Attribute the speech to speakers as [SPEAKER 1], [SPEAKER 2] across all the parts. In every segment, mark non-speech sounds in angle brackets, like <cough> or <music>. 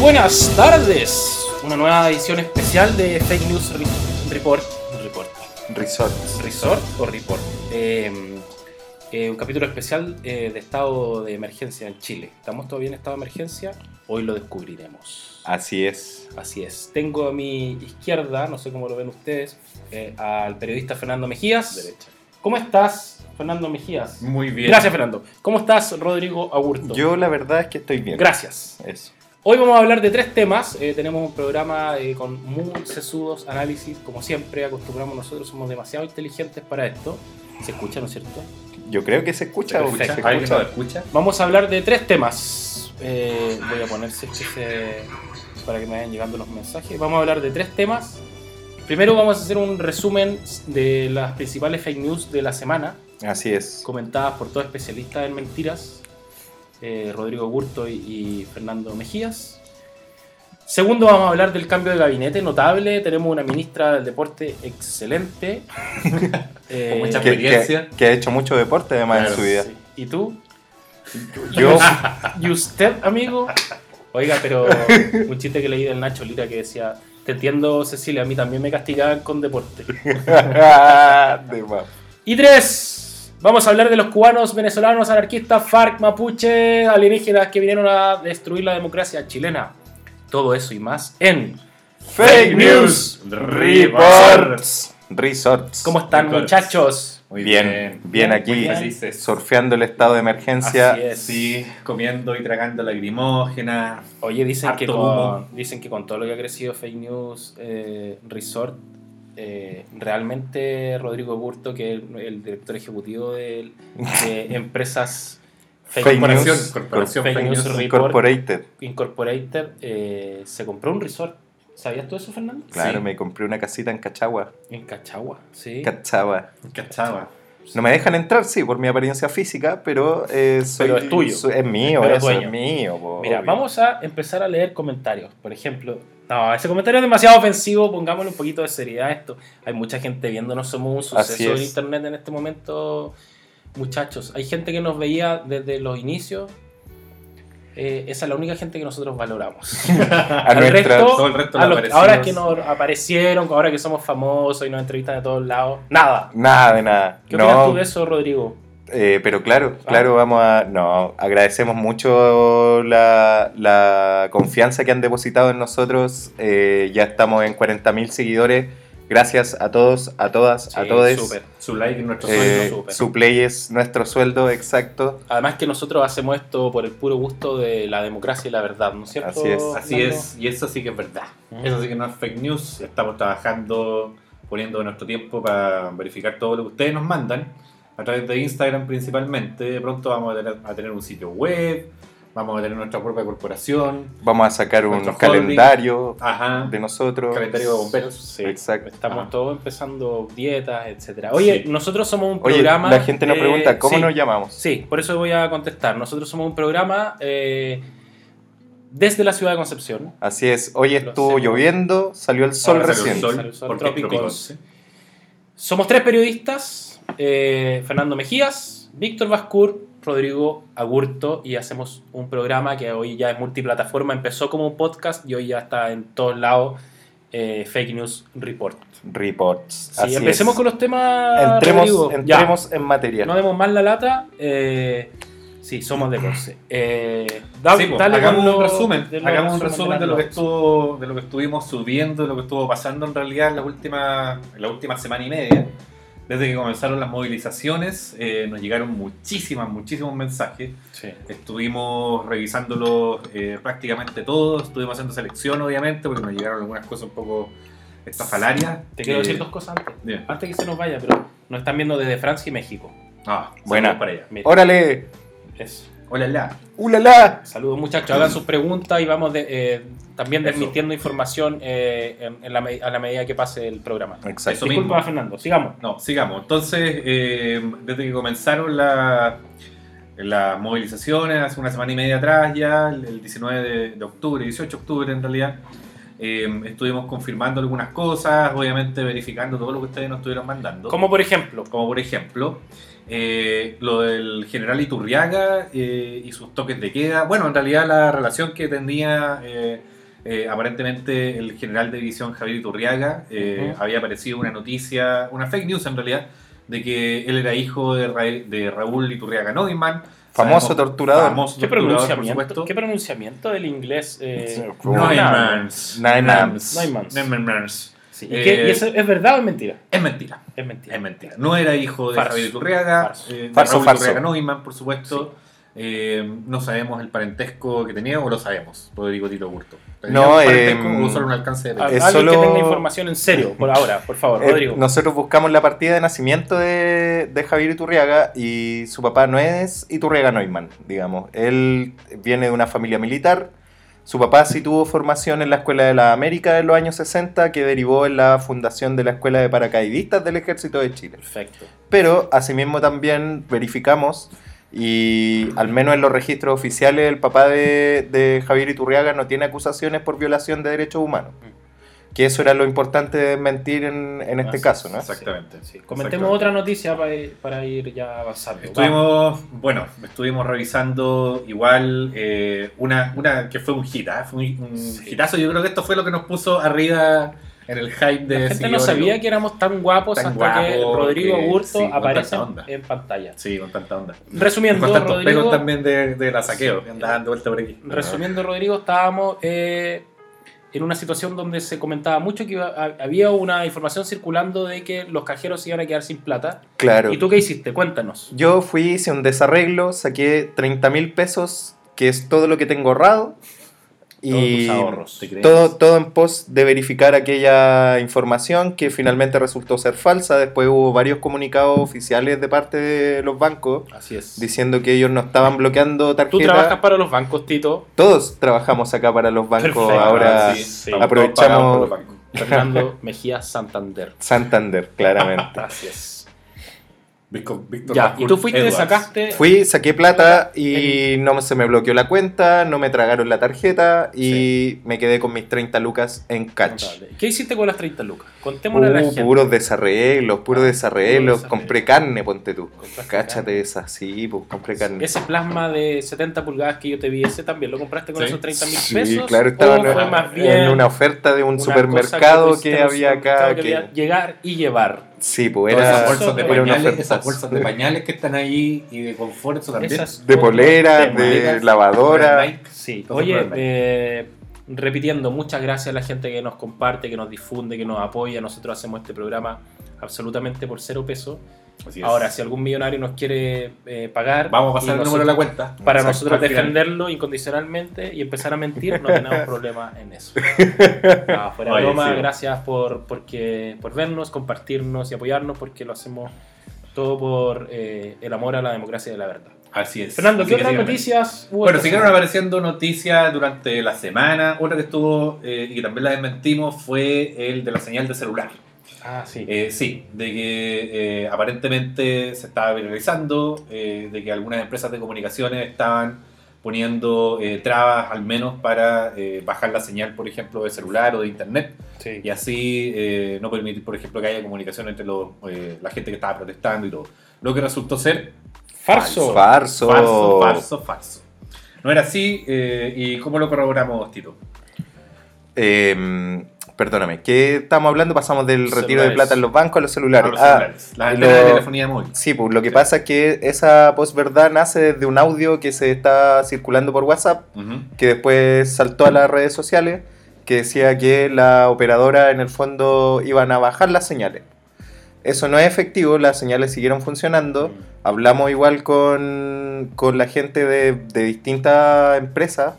[SPEAKER 1] buenas tardes. Una nueva edición especial de Fake News Re- Report. Report.
[SPEAKER 2] Resorts.
[SPEAKER 1] Resort o Report. Eh, eh, un capítulo especial eh, de estado de emergencia en Chile. ¿Estamos todavía en estado de emergencia? Hoy lo descubriremos.
[SPEAKER 2] Así es.
[SPEAKER 1] Así es. Tengo a mi izquierda, no sé cómo lo ven ustedes, eh, al periodista Fernando Mejías.
[SPEAKER 3] Derecha.
[SPEAKER 1] ¿Cómo estás, Fernando Mejías?
[SPEAKER 3] Muy bien.
[SPEAKER 1] Gracias, Fernando. ¿Cómo estás, Rodrigo Agurto?
[SPEAKER 2] Yo la verdad es que estoy bien.
[SPEAKER 1] Gracias.
[SPEAKER 2] Eso.
[SPEAKER 1] Hoy vamos a hablar de tres temas. Eh, tenemos un programa eh, con muy sesudos análisis, como siempre acostumbramos nosotros, somos demasiado inteligentes para esto. ¿Se escucha, no es cierto?
[SPEAKER 2] Yo creo que se escucha.
[SPEAKER 1] Vamos a hablar de tres temas. Eh, voy a poner si es que se- para que me vayan llegando los mensajes. Vamos a hablar de tres temas. Primero vamos a hacer un resumen de las principales fake news de la semana,
[SPEAKER 2] Así es.
[SPEAKER 1] comentadas por dos especialistas en mentiras, eh, Rodrigo Gurto y, y Fernando Mejías. Segundo, vamos a hablar del cambio de gabinete notable. Tenemos una ministra del deporte excelente. <laughs> Eh,
[SPEAKER 3] Con mucha
[SPEAKER 2] Que,
[SPEAKER 3] experiencia.
[SPEAKER 2] que- que ha hecho mucho deporte además
[SPEAKER 3] Claro,
[SPEAKER 2] en su vida.
[SPEAKER 1] sí. ¿Y tú?
[SPEAKER 2] Yo, <laughs>
[SPEAKER 1] ¿Y usted, amigo? Oiga, pero un chiste que leí del Nacho Lira que decía, te entiendo Cecilia, a mí también me castigaban con deporte. <laughs>
[SPEAKER 2] de más.
[SPEAKER 1] Y tres, vamos a hablar de los cubanos, venezolanos, anarquistas, FARC, mapuche, alienígenas que vinieron a destruir la democracia chilena. Todo eso y más en...
[SPEAKER 2] Fake News
[SPEAKER 3] Reports.
[SPEAKER 2] Resorts.
[SPEAKER 1] ¿Cómo están
[SPEAKER 3] Records.
[SPEAKER 1] muchachos?
[SPEAKER 3] Muy
[SPEAKER 2] Bien,
[SPEAKER 3] bien.
[SPEAKER 2] bien aquí.
[SPEAKER 3] Muy felices.
[SPEAKER 2] Surfeando el estado de emergencia.
[SPEAKER 1] Así es.
[SPEAKER 3] Sí, comiendo y tragando lagrimógena.
[SPEAKER 1] Oye, dicen que, con, dicen que con todo lo que ha crecido Fake News eh, Resort, eh, realmente Rodrigo Burto, que es el, el director ejecutivo de, de <laughs> empresas Fake,
[SPEAKER 3] Corporación,
[SPEAKER 2] News.
[SPEAKER 3] corporación
[SPEAKER 1] Fake
[SPEAKER 3] Fake
[SPEAKER 1] News
[SPEAKER 3] News.
[SPEAKER 1] Report.
[SPEAKER 2] Incorporated.
[SPEAKER 1] Incorporated, eh, se compró un resort. ¿Sabías tú eso, Fernando?
[SPEAKER 2] Claro,
[SPEAKER 3] Sí.
[SPEAKER 2] me compré una casita en Cachagua.
[SPEAKER 1] En Cachagua, sí.
[SPEAKER 2] Cachagua.
[SPEAKER 3] Cachaba.
[SPEAKER 2] No me dejan entrar, sí, por mi apariencia física, pero, eh, soy-
[SPEAKER 1] Pero es tuyo.
[SPEAKER 2] soy- es mío,
[SPEAKER 1] Pero
[SPEAKER 2] eso es mío. po,
[SPEAKER 1] Mira,
[SPEAKER 2] obvio.
[SPEAKER 1] vamos a empezar a leer comentarios. Por ejemplo, no, ese comentario es demasiado ofensivo, pongámosle un poquito de seriedad a esto. Hay mucha gente viéndonos, somos un suceso en internet en este momento, muchachos. Hay gente que nos veía desde los inicios. Eh, esa es la única gente que nosotros valoramos. <laughs>
[SPEAKER 2] A
[SPEAKER 1] Al
[SPEAKER 2] nuestra-
[SPEAKER 1] resto,
[SPEAKER 3] todo el resto
[SPEAKER 1] a los- ahora que nos aparecieron, ahora que somos famosos y nos entrevistan de todos lados, nada.
[SPEAKER 2] Nada de nada.
[SPEAKER 1] ¿Qué opinas
[SPEAKER 2] No,
[SPEAKER 1] tú de eso, Rodrigo?
[SPEAKER 2] eh, pero claro,
[SPEAKER 1] Ah.
[SPEAKER 2] claro, vamos a. No, agradecemos mucho la, la confianza que han depositado en nosotros. Eh, ya estamos en 40.000 seguidores. Gracias a todos, a todas, a todos.
[SPEAKER 1] súper.
[SPEAKER 3] Su like nuestro
[SPEAKER 2] Eh,
[SPEAKER 3] sueldo.
[SPEAKER 1] súper.
[SPEAKER 2] su play es nuestro sueldo exacto.
[SPEAKER 1] Además que nosotros hacemos esto por el puro gusto de la democracia y la verdad, ¿no es cierto?
[SPEAKER 2] Así es.
[SPEAKER 3] Así es, y eso sí que es verdad.
[SPEAKER 1] Mm.
[SPEAKER 3] Eso sí que no es fake news. Estamos trabajando, poniendo nuestro tiempo para verificar todo lo que ustedes nos mandan a través de Instagram principalmente. De pronto vamos a tener, a tener un sitio web, vamos a tener nuestra propia corporación.
[SPEAKER 2] Vamos a sacar un calendario
[SPEAKER 3] Ajá.
[SPEAKER 2] de nosotros.
[SPEAKER 3] Calendario de bomberos.
[SPEAKER 1] Sí,
[SPEAKER 2] Exacto.
[SPEAKER 1] Estamos
[SPEAKER 3] Ajá.
[SPEAKER 1] todos empezando dietas, etcétera. Oye,
[SPEAKER 3] Sí.
[SPEAKER 1] nosotros somos un
[SPEAKER 2] Oye,
[SPEAKER 1] programa.
[SPEAKER 2] la gente nos
[SPEAKER 1] eh,
[SPEAKER 2] pregunta, ¿cómo
[SPEAKER 1] sí,
[SPEAKER 2] nos llamamos?
[SPEAKER 1] Sí, por eso voy a contestar. Nosotros somos un programa eh, desde la ciudad de Concepción.
[SPEAKER 2] Así es, hoy estuvo lloviendo, salió el sol recién.
[SPEAKER 3] el sol,
[SPEAKER 1] Salió el sol,
[SPEAKER 3] porque es
[SPEAKER 1] trópicos.
[SPEAKER 3] trópico.
[SPEAKER 1] Somos tres periodistas: eh, Fernando Mejías, Víctor Bascur, Rodrigo Agurto, y hacemos un programa que hoy ya es multiplataforma. Empezó como un podcast y hoy ya está en todos lados. eh, Fake News Report.
[SPEAKER 2] Reports.
[SPEAKER 1] Sí,
[SPEAKER 2] Así
[SPEAKER 1] empecemos
[SPEAKER 2] es.
[SPEAKER 1] con los temas.
[SPEAKER 2] Entremos,
[SPEAKER 1] Rodrigo. Ya.
[SPEAKER 2] entremos en materia.
[SPEAKER 1] No demos más la lata. Eh, sí, somos de Conce. Eh, da-
[SPEAKER 3] Sí, pues,
[SPEAKER 1] dale
[SPEAKER 3] hagamos
[SPEAKER 1] con
[SPEAKER 3] un resumen,
[SPEAKER 1] de los
[SPEAKER 3] hagamos un resumen de lo que estuvo, de lo que estuvimos subiendo, de lo que estuvo pasando en realidad en la última, en la última semana y media. Desde que comenzaron las movilizaciones, eh, nos llegaron muchísimas, muchísimos mensajes.
[SPEAKER 1] Sí.
[SPEAKER 3] Estuvimos revisándolos eh, prácticamente todos, estuvimos haciendo selección obviamente, porque nos llegaron algunas cosas un poco estafalarias.
[SPEAKER 1] Te quiero
[SPEAKER 3] Eh,
[SPEAKER 1] decir dos cosas antes.
[SPEAKER 3] bien.
[SPEAKER 1] Antes que se nos vaya, pero nos están viendo desde Francia y México.
[SPEAKER 3] Ah,
[SPEAKER 2] Buena.
[SPEAKER 3] saludos para allá.
[SPEAKER 1] Mira,
[SPEAKER 2] ¡Órale!
[SPEAKER 1] eso.
[SPEAKER 3] Hola, la.
[SPEAKER 2] ¡Ulala!
[SPEAKER 1] Saludos muchachos, hagan sus preguntas y vamos de- eh, también
[SPEAKER 3] Eso.
[SPEAKER 1] desmintiendo información eh, en- en la me- a la medida que pase el programa.
[SPEAKER 2] Exacto.
[SPEAKER 3] Eso
[SPEAKER 1] Disculpa,
[SPEAKER 3] mismo.
[SPEAKER 1] Fernando, sigamos.
[SPEAKER 3] No, sigamos. Entonces, eh, desde que comenzaron la- las movilizaciones, hace una semana y media atrás ya, el el 19 de, de octubre, 18 de octubre en realidad, Eh, estuvimos confirmando algunas cosas, obviamente verificando todo lo que ustedes nos estuvieron mandando.
[SPEAKER 1] Como por ejemplo,
[SPEAKER 3] Como por ejemplo, eh, lo del general Iturriaga eh, y sus toques de queda. Bueno, en realidad la relación que tenía eh, eh, aparentemente el general de división Javier Iturriaga, eh, había aparecido una noticia, una fake news en realidad, de que él era hijo de, Ra- de Raúl Iturriaga Neumann.
[SPEAKER 2] Famoso
[SPEAKER 3] Sabemos-
[SPEAKER 2] torturador.
[SPEAKER 3] Famoso
[SPEAKER 1] ¿qué
[SPEAKER 3] torturador,
[SPEAKER 1] pronunciamiento. ¿qué pronunciamiento del inglés? Eh,
[SPEAKER 2] Sí,
[SPEAKER 3] Neumanns.
[SPEAKER 2] Neumanns.
[SPEAKER 1] Neumanns. Sí, ¿Y, qué-
[SPEAKER 3] Eh,
[SPEAKER 1] y eso es verdad o es mentira?
[SPEAKER 3] Es mentira.
[SPEAKER 1] Es mentira.
[SPEAKER 3] Es mentira. No era hijo de. Javier Iturriaga,
[SPEAKER 1] Farso.
[SPEAKER 3] eh, de
[SPEAKER 2] Farso,
[SPEAKER 3] por supuesto. Eh, no sabemos el parentesco que tenía o lo sabemos, Rodrigo Tito Burto. ¿Tenía
[SPEAKER 2] No,
[SPEAKER 3] un
[SPEAKER 2] eh,
[SPEAKER 3] o solo un alcance de
[SPEAKER 2] Es
[SPEAKER 1] Alguien que
[SPEAKER 2] solo-
[SPEAKER 1] tenga información en serio, por ahora, por favor, <laughs>
[SPEAKER 2] Eh,
[SPEAKER 1] Rodrigo.
[SPEAKER 2] nosotros buscamos la partida de nacimiento de, de Javier Iturriaga y su papá no es Iturriaga Neumann, digamos. Él viene de una familia militar. Su papá sí tuvo formación en la Escuela de la América en los años 60, que derivó en la fundación de la Escuela de Paracaidistas del Ejército de Chile.
[SPEAKER 1] Perfecto.
[SPEAKER 2] Pero asimismo también verificamos, y al menos en los registros oficiales, el papá de, de Javier Iturriaga no tiene acusaciones por violación de derechos humanos. Que eso era lo importante de mentir en, en este
[SPEAKER 1] Ah,
[SPEAKER 2] caso, ¿no?
[SPEAKER 3] Exactamente.
[SPEAKER 1] Sí, Comentemos
[SPEAKER 3] Exactamente.
[SPEAKER 1] otra noticia para ir, para ir ya avanzando. Vamos.
[SPEAKER 3] Estuvimos, bueno, estuvimos revisando igual eh, una, una que fue un hit, ¿ah? fue un, un
[SPEAKER 1] Sí.
[SPEAKER 3] hitazo. Yo creo que esto fue lo que nos puso arriba en el hype de
[SPEAKER 1] La gente no
[SPEAKER 3] seguidores.
[SPEAKER 1] sabía que éramos tan guapos
[SPEAKER 3] Tan
[SPEAKER 1] hasta que Rodrigo Burto aparece en pantalla.
[SPEAKER 3] Sí, con tanta onda.
[SPEAKER 1] Resumiendo,
[SPEAKER 3] con
[SPEAKER 1] Rodrigo,
[SPEAKER 3] también de, de la saqueo,
[SPEAKER 1] Sí.
[SPEAKER 3] que anda dando vuelta por aquí.
[SPEAKER 1] resumiendo, Rodrigo, estábamos eh, en una situación donde se comentaba mucho que iba- había una información circulando de que los cajeros se iban a quedar sin plata.
[SPEAKER 2] Claro.
[SPEAKER 1] ¿Y tú qué hiciste? Cuéntanos.
[SPEAKER 2] Yo fui, hice un desarreglo, saqué 30 mil pesos, que es todo lo que tengo ahorrado.
[SPEAKER 1] Todos
[SPEAKER 2] Y
[SPEAKER 1] tus ahorros.
[SPEAKER 3] ¿Te crees?
[SPEAKER 2] todo, todo en pos de verificar aquella información que finalmente resultó ser falsa. Después hubo varios comunicados oficiales de parte de los bancos
[SPEAKER 1] Así es.
[SPEAKER 2] diciendo que ellos no estaban bloqueando
[SPEAKER 1] Tú
[SPEAKER 2] tarjetas.
[SPEAKER 1] trabajas para los bancos, Tito.
[SPEAKER 2] Todos trabajamos acá para los bancos.
[SPEAKER 1] Perfecto.
[SPEAKER 2] Ahora
[SPEAKER 3] Ah, sí,
[SPEAKER 1] sí.
[SPEAKER 2] aprovechamos-.
[SPEAKER 1] Fernando <laughs> Mejía Santander.
[SPEAKER 2] Santander, claramente.
[SPEAKER 1] Gracias.
[SPEAKER 3] Víctor- Víctor
[SPEAKER 1] Ya, y tú fuiste,
[SPEAKER 3] Edwards.
[SPEAKER 1] sacaste.
[SPEAKER 2] Fui, saqué plata y no se me bloqueó la cuenta, no me tragaron la tarjeta y me quedé con mis 30 lucas en catch.
[SPEAKER 1] ¿Qué hiciste con las 30 lucas? Contémosle a la
[SPEAKER 2] Uh,
[SPEAKER 1] gente.
[SPEAKER 2] puros desarreglos, puros
[SPEAKER 1] Ah,
[SPEAKER 2] desarreglos.
[SPEAKER 1] puro.
[SPEAKER 2] Compré carne, ponte tú.
[SPEAKER 1] Compraste
[SPEAKER 2] Cáchate
[SPEAKER 1] carne.
[SPEAKER 2] esa, sí, pues compré carne.
[SPEAKER 1] Ese plasma de 70 pulgadas que yo te vi, ese también lo compraste con
[SPEAKER 3] Sí.
[SPEAKER 1] esos 30 mil
[SPEAKER 2] Sí,
[SPEAKER 1] pesos.
[SPEAKER 2] claro, estaba
[SPEAKER 1] o
[SPEAKER 2] en,
[SPEAKER 1] fue más bien
[SPEAKER 2] en una oferta de un supermercado que,
[SPEAKER 1] un
[SPEAKER 2] había acá.
[SPEAKER 1] que
[SPEAKER 2] que-
[SPEAKER 1] llegar y llevar.
[SPEAKER 2] Sí, pues era,
[SPEAKER 3] esas bolsas de
[SPEAKER 2] era
[SPEAKER 3] pañales, esas bolsas de pañales que están ahí y de confort, eso también.
[SPEAKER 1] Esas
[SPEAKER 2] De polera, de lavadora.
[SPEAKER 3] Nike.
[SPEAKER 1] Sí, oye, eh, repitiendo, muchas gracias a la gente que nos comparte, que nos difunde, que nos apoya. Nosotros hacemos este programa absolutamente por cero peso.
[SPEAKER 3] Así es.
[SPEAKER 1] Ahora, si algún millonario nos quiere eh, pagar,
[SPEAKER 3] Vamos a pasar el número de la cuenta.
[SPEAKER 1] para
[SPEAKER 3] Exacto,
[SPEAKER 1] nosotros defenderlo incondicionalmente y empezar a mentir, no <laughs> tenemos problema en eso. No, fuera de
[SPEAKER 3] Oye,
[SPEAKER 1] broma,
[SPEAKER 3] sí.
[SPEAKER 1] gracias por, porque, por vernos, compartirnos y apoyarnos, porque lo hacemos todo por eh, el amor a la democracia y a la verdad.
[SPEAKER 3] Así es.
[SPEAKER 1] Fernando, ¿qué otras noticias hubo
[SPEAKER 3] Bueno, siguieron apareciendo noticias durante la semana. Otra que estuvo eh, y que también la desmentimos fue el de la señal de celular.
[SPEAKER 1] Ah, sí.
[SPEAKER 3] Eh, sí, de que eh, aparentemente se estaba viralizando, eh, de que algunas empresas de comunicaciones estaban poniendo eh, trabas al menos para eh, bajar la señal, por ejemplo, de celular o de internet
[SPEAKER 1] sí.
[SPEAKER 3] y así eh, no permitir, por ejemplo, que haya comunicación entre los, eh, la gente que estaba protestando y todo. Lo que resultó ser
[SPEAKER 1] Farso.
[SPEAKER 2] Farso.
[SPEAKER 3] falso, falso, falso. No era así eh, y ¿cómo lo corroboramos, Tito?
[SPEAKER 2] Eh, perdóname, ¿qué estamos hablando? Pasamos del retiro de plata en los bancos a los celulares.
[SPEAKER 3] Los
[SPEAKER 2] Ah,
[SPEAKER 3] celulares, la
[SPEAKER 2] y
[SPEAKER 3] antena de
[SPEAKER 2] lo-
[SPEAKER 3] telefonía móvil.
[SPEAKER 2] Sí, pues lo que
[SPEAKER 3] Sí.
[SPEAKER 2] pasa es que esa posverdad nace desde un audio que se está circulando por WhatsApp, que después saltó a las redes sociales, que decía que la operadora en el fondo iban a bajar las señales. Eso no es efectivo, las señales siguieron funcionando. Hablamos igual con, con la gente de, de distintas empresas.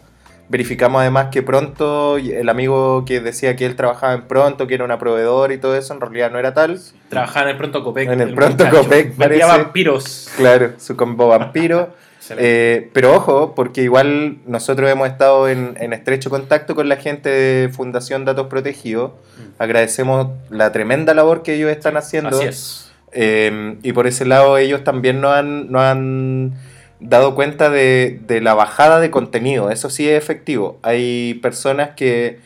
[SPEAKER 2] Verificamos además que pronto, el amigo que decía que él trabajaba en pronto, que era una proveedora y todo eso, en realidad no era tal.
[SPEAKER 1] Trabajaba en el Pronto Copec.
[SPEAKER 2] En el Pronto
[SPEAKER 1] muchacho.
[SPEAKER 2] Copec,
[SPEAKER 1] Vendía vampiros.
[SPEAKER 2] Claro, su combo vampiro. <laughs> Eh, pero ojo, porque igual nosotros hemos estado en, en estrecho contacto con la gente de Fundación Datos Protegidos.
[SPEAKER 1] Mm.
[SPEAKER 2] Agradecemos la tremenda labor que ellos están haciendo.
[SPEAKER 1] Así es.
[SPEAKER 2] Eh, y por ese lado ellos también nos han, nos han dado cuenta de, de la bajada de contenido. Eso sí es efectivo. Hay personas que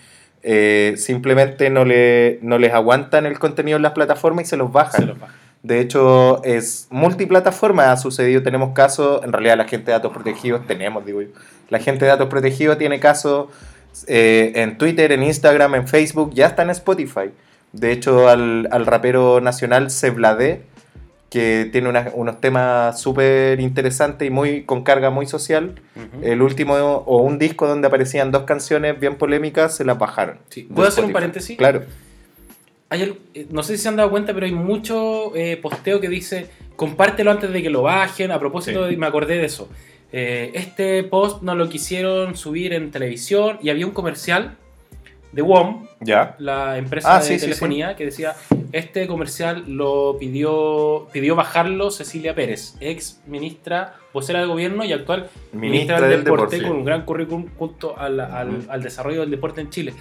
[SPEAKER 2] eh, simplemente no, le, no les aguantan el contenido en las plataformas y se los bajan.
[SPEAKER 1] Se los baja.
[SPEAKER 2] De hecho, es multiplataforma, ha sucedido, tenemos casos, en realidad la gente de datos protegidos, tenemos, digo yo, la gente de datos protegidos tiene casos eh, en Twitter, en Instagram, en Facebook, ya está en Spotify. De hecho, al, al rapero nacional Sebladé, que tiene una- unos temas súper interesantes y muy con carga muy social, el último o un disco donde aparecían dos canciones bien polémicas, se las bajaron.
[SPEAKER 1] Sí. ¿Puedo hacer un paréntesis?
[SPEAKER 2] Claro.
[SPEAKER 1] Hay eh, no sé si se han dado cuenta, pero hay mucho eh, posteo que dice compártelo antes de que lo bajen. A propósito,
[SPEAKER 3] Sí.
[SPEAKER 1] me acordé de eso. Eh, este post no lo quisieron subir en televisión y había un comercial de WOM,
[SPEAKER 2] Ya.
[SPEAKER 1] la empresa
[SPEAKER 2] Ah,
[SPEAKER 1] de
[SPEAKER 2] sí, sí,
[SPEAKER 1] telefonía, que decía este comercial lo pidió pidió bajarlo Cecilia Pérez, ex ministra, vocera de gobierno y actual ministra, del, deporte, con un gran currículum junto al, al- desarrollo del deporte en Chile.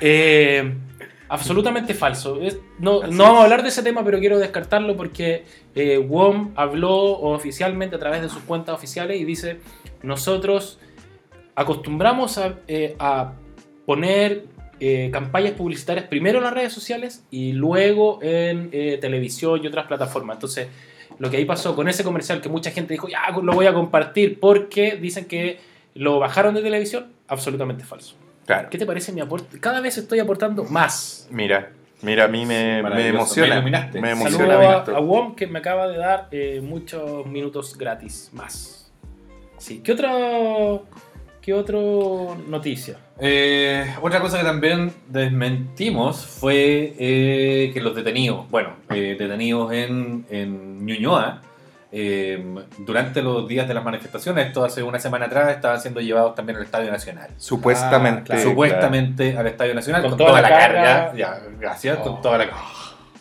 [SPEAKER 1] Eh, absolutamente falso. No,
[SPEAKER 3] Así
[SPEAKER 1] no vamos a hablar de ese tema, pero quiero descartarlo porque eh, WOM habló oficialmente a través de sus cuentas oficiales y dice, nosotros acostumbramos a, eh, a poner eh, campañas publicitarias primero en las redes sociales y luego en eh, televisión y otras plataformas. Entonces, lo que ahí pasó con ese comercial que mucha gente dijo, ya lo voy a compartir porque dicen que lo bajaron de televisión, absolutamente falso.
[SPEAKER 2] Claro.
[SPEAKER 1] ¿Qué te parece mi aporte? Cada vez estoy aportando más.
[SPEAKER 2] Mira, mira, a mí me, me emociona.
[SPEAKER 3] me.
[SPEAKER 2] Me emociona.
[SPEAKER 1] Saludo a, a WOM que me acaba de dar eh, muchos minutos gratis más. Sí. ¿Qué otra, qué otro noticia?
[SPEAKER 3] Eh, otra cosa que también desmentimos fue eh, que los detenidos, bueno, eh, detenidos en, en Ñuñoa, eh, durante los días de las manifestaciones, esto hace una semana atrás, estaban siendo llevados también al Estadio Nacional.
[SPEAKER 2] Supuestamente.
[SPEAKER 1] Ah, claro.
[SPEAKER 3] Supuestamente al Estadio Nacional,
[SPEAKER 1] Con
[SPEAKER 3] con,
[SPEAKER 1] toda
[SPEAKER 3] toda,
[SPEAKER 1] la carga.
[SPEAKER 3] carga. Ya, gracias,
[SPEAKER 1] Oh.
[SPEAKER 3] con toda la carga.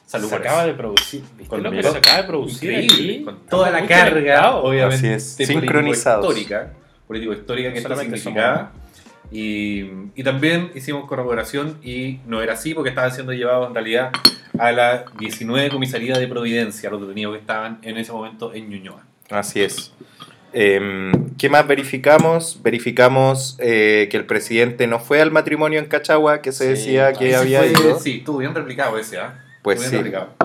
[SPEAKER 3] Salud
[SPEAKER 1] se
[SPEAKER 3] por
[SPEAKER 1] acaba
[SPEAKER 3] eso.
[SPEAKER 1] de producir. ¿Viste
[SPEAKER 3] Con
[SPEAKER 1] lo que
[SPEAKER 3] mira,
[SPEAKER 1] se acaba de producir
[SPEAKER 3] Increíble,
[SPEAKER 1] aquí?
[SPEAKER 3] con toda la carga, obviamente,
[SPEAKER 2] Así es, sincronizados.
[SPEAKER 3] histórica, político histórica que esto
[SPEAKER 1] Solamente
[SPEAKER 3] significaba. Y, y también hicimos corroboración y no era así porque estaban siendo llevados en realidad a la 19 comisaría de Providencia, los detenidos que estaban en ese momento en Ñuñoa.
[SPEAKER 2] Así es. Eh, ¿Qué más verificamos? Verificamos eh, que el presidente no fue al matrimonio en Cachagua, que se
[SPEAKER 1] Sí,
[SPEAKER 2] decía que había
[SPEAKER 3] fue-
[SPEAKER 2] ido.
[SPEAKER 3] Sí, estuvo bien replicado ese, ¿ah?
[SPEAKER 2] Pues sí.
[SPEAKER 3] replicado.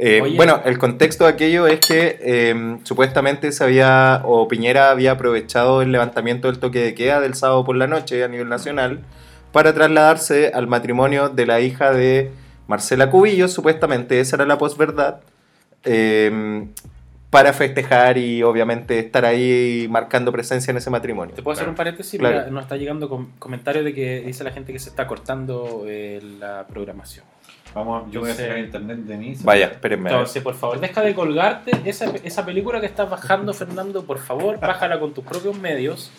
[SPEAKER 2] Eh, bueno, el contexto de aquello es que eh, supuestamente se había, o Piñera había aprovechado el levantamiento del toque de queda del sábado por la noche a nivel nacional para trasladarse al matrimonio de la hija de Marcela Cubillos, supuestamente esa era la posverdad, eh, para festejar y obviamente estar ahí marcando presencia en ese matrimonio.
[SPEAKER 1] ¿Te puedo hacer un paréntesis?
[SPEAKER 2] Claro.
[SPEAKER 1] Nos está llegando com- comentarios de que dice la gente que se está cortando eh, la programación.
[SPEAKER 3] Vamos, yo voy a sacar internet de mí.
[SPEAKER 2] Vaya, espérenme.
[SPEAKER 1] Entonces, por favor, deja de colgarte. Esa, esa película que estás bajando, Fernando, por favor, bájala con tus propios medios.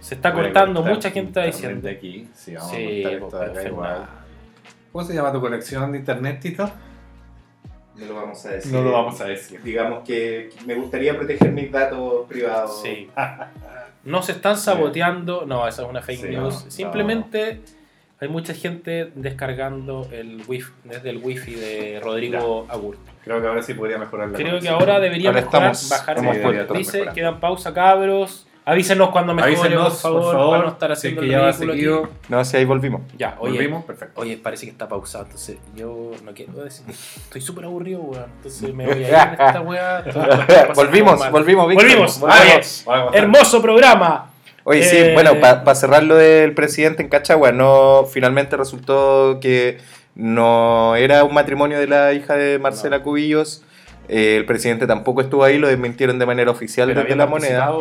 [SPEAKER 1] Se está
[SPEAKER 3] Voy
[SPEAKER 1] cortando, mucha gente está diciendo.
[SPEAKER 3] de aquí. Sí, vamos
[SPEAKER 1] Sí,
[SPEAKER 3] a cortar
[SPEAKER 1] pues,
[SPEAKER 3] esto de acá igual. ¿Cómo se llama tu colección de internet, Tito?
[SPEAKER 2] No lo vamos a decir.
[SPEAKER 3] No lo vamos a decir.
[SPEAKER 2] Digamos que me gustaría proteger mis datos privados.
[SPEAKER 1] Sí. No se están saboteando. No, esa es una fake
[SPEAKER 3] Sí,
[SPEAKER 1] news.
[SPEAKER 3] no,
[SPEAKER 1] Simplemente hay mucha gente descargando el wifi, desde el wifi de Rodrigo Agur.
[SPEAKER 3] Creo que ahora sí podría mejorar la
[SPEAKER 1] Creo que ahora debería
[SPEAKER 2] Ahora
[SPEAKER 1] mejorar,
[SPEAKER 2] estamos-
[SPEAKER 1] bajar
[SPEAKER 2] hemos
[SPEAKER 1] el-
[SPEAKER 3] vuelto a
[SPEAKER 1] Dice, quedan pausa, cabros. Avísenos cuando mejore,
[SPEAKER 3] Avísenos,
[SPEAKER 1] por favor, para no estar haciendo
[SPEAKER 3] si
[SPEAKER 1] el
[SPEAKER 3] es que ya
[SPEAKER 1] ridículo aquí.
[SPEAKER 3] seguido.
[SPEAKER 2] No, si ahí volvimos.
[SPEAKER 1] Ya, oye,
[SPEAKER 3] ¿Volvimos? Perfecto.
[SPEAKER 1] oye, parece que está pausado, entonces yo no quiero decir. Estoy súper aburrido, weón. Entonces me voy a ir de <laughs> esta weá. <laughs> A
[SPEAKER 2] volvimos, volvimos, Víctor.
[SPEAKER 1] Volvimos.
[SPEAKER 2] Volvimos.
[SPEAKER 3] A estar.
[SPEAKER 1] hermoso programa.
[SPEAKER 2] Oye, sí,
[SPEAKER 1] Eh,
[SPEAKER 2] bueno, para cerrar lo del presidente en Cachagua, no, finalmente resultó que no era un matrimonio de la hija de Marcela Cubillos. Eh, el presidente tampoco estuvo ahí, lo desmintieron de manera oficial
[SPEAKER 1] Pero
[SPEAKER 2] desde la moneda.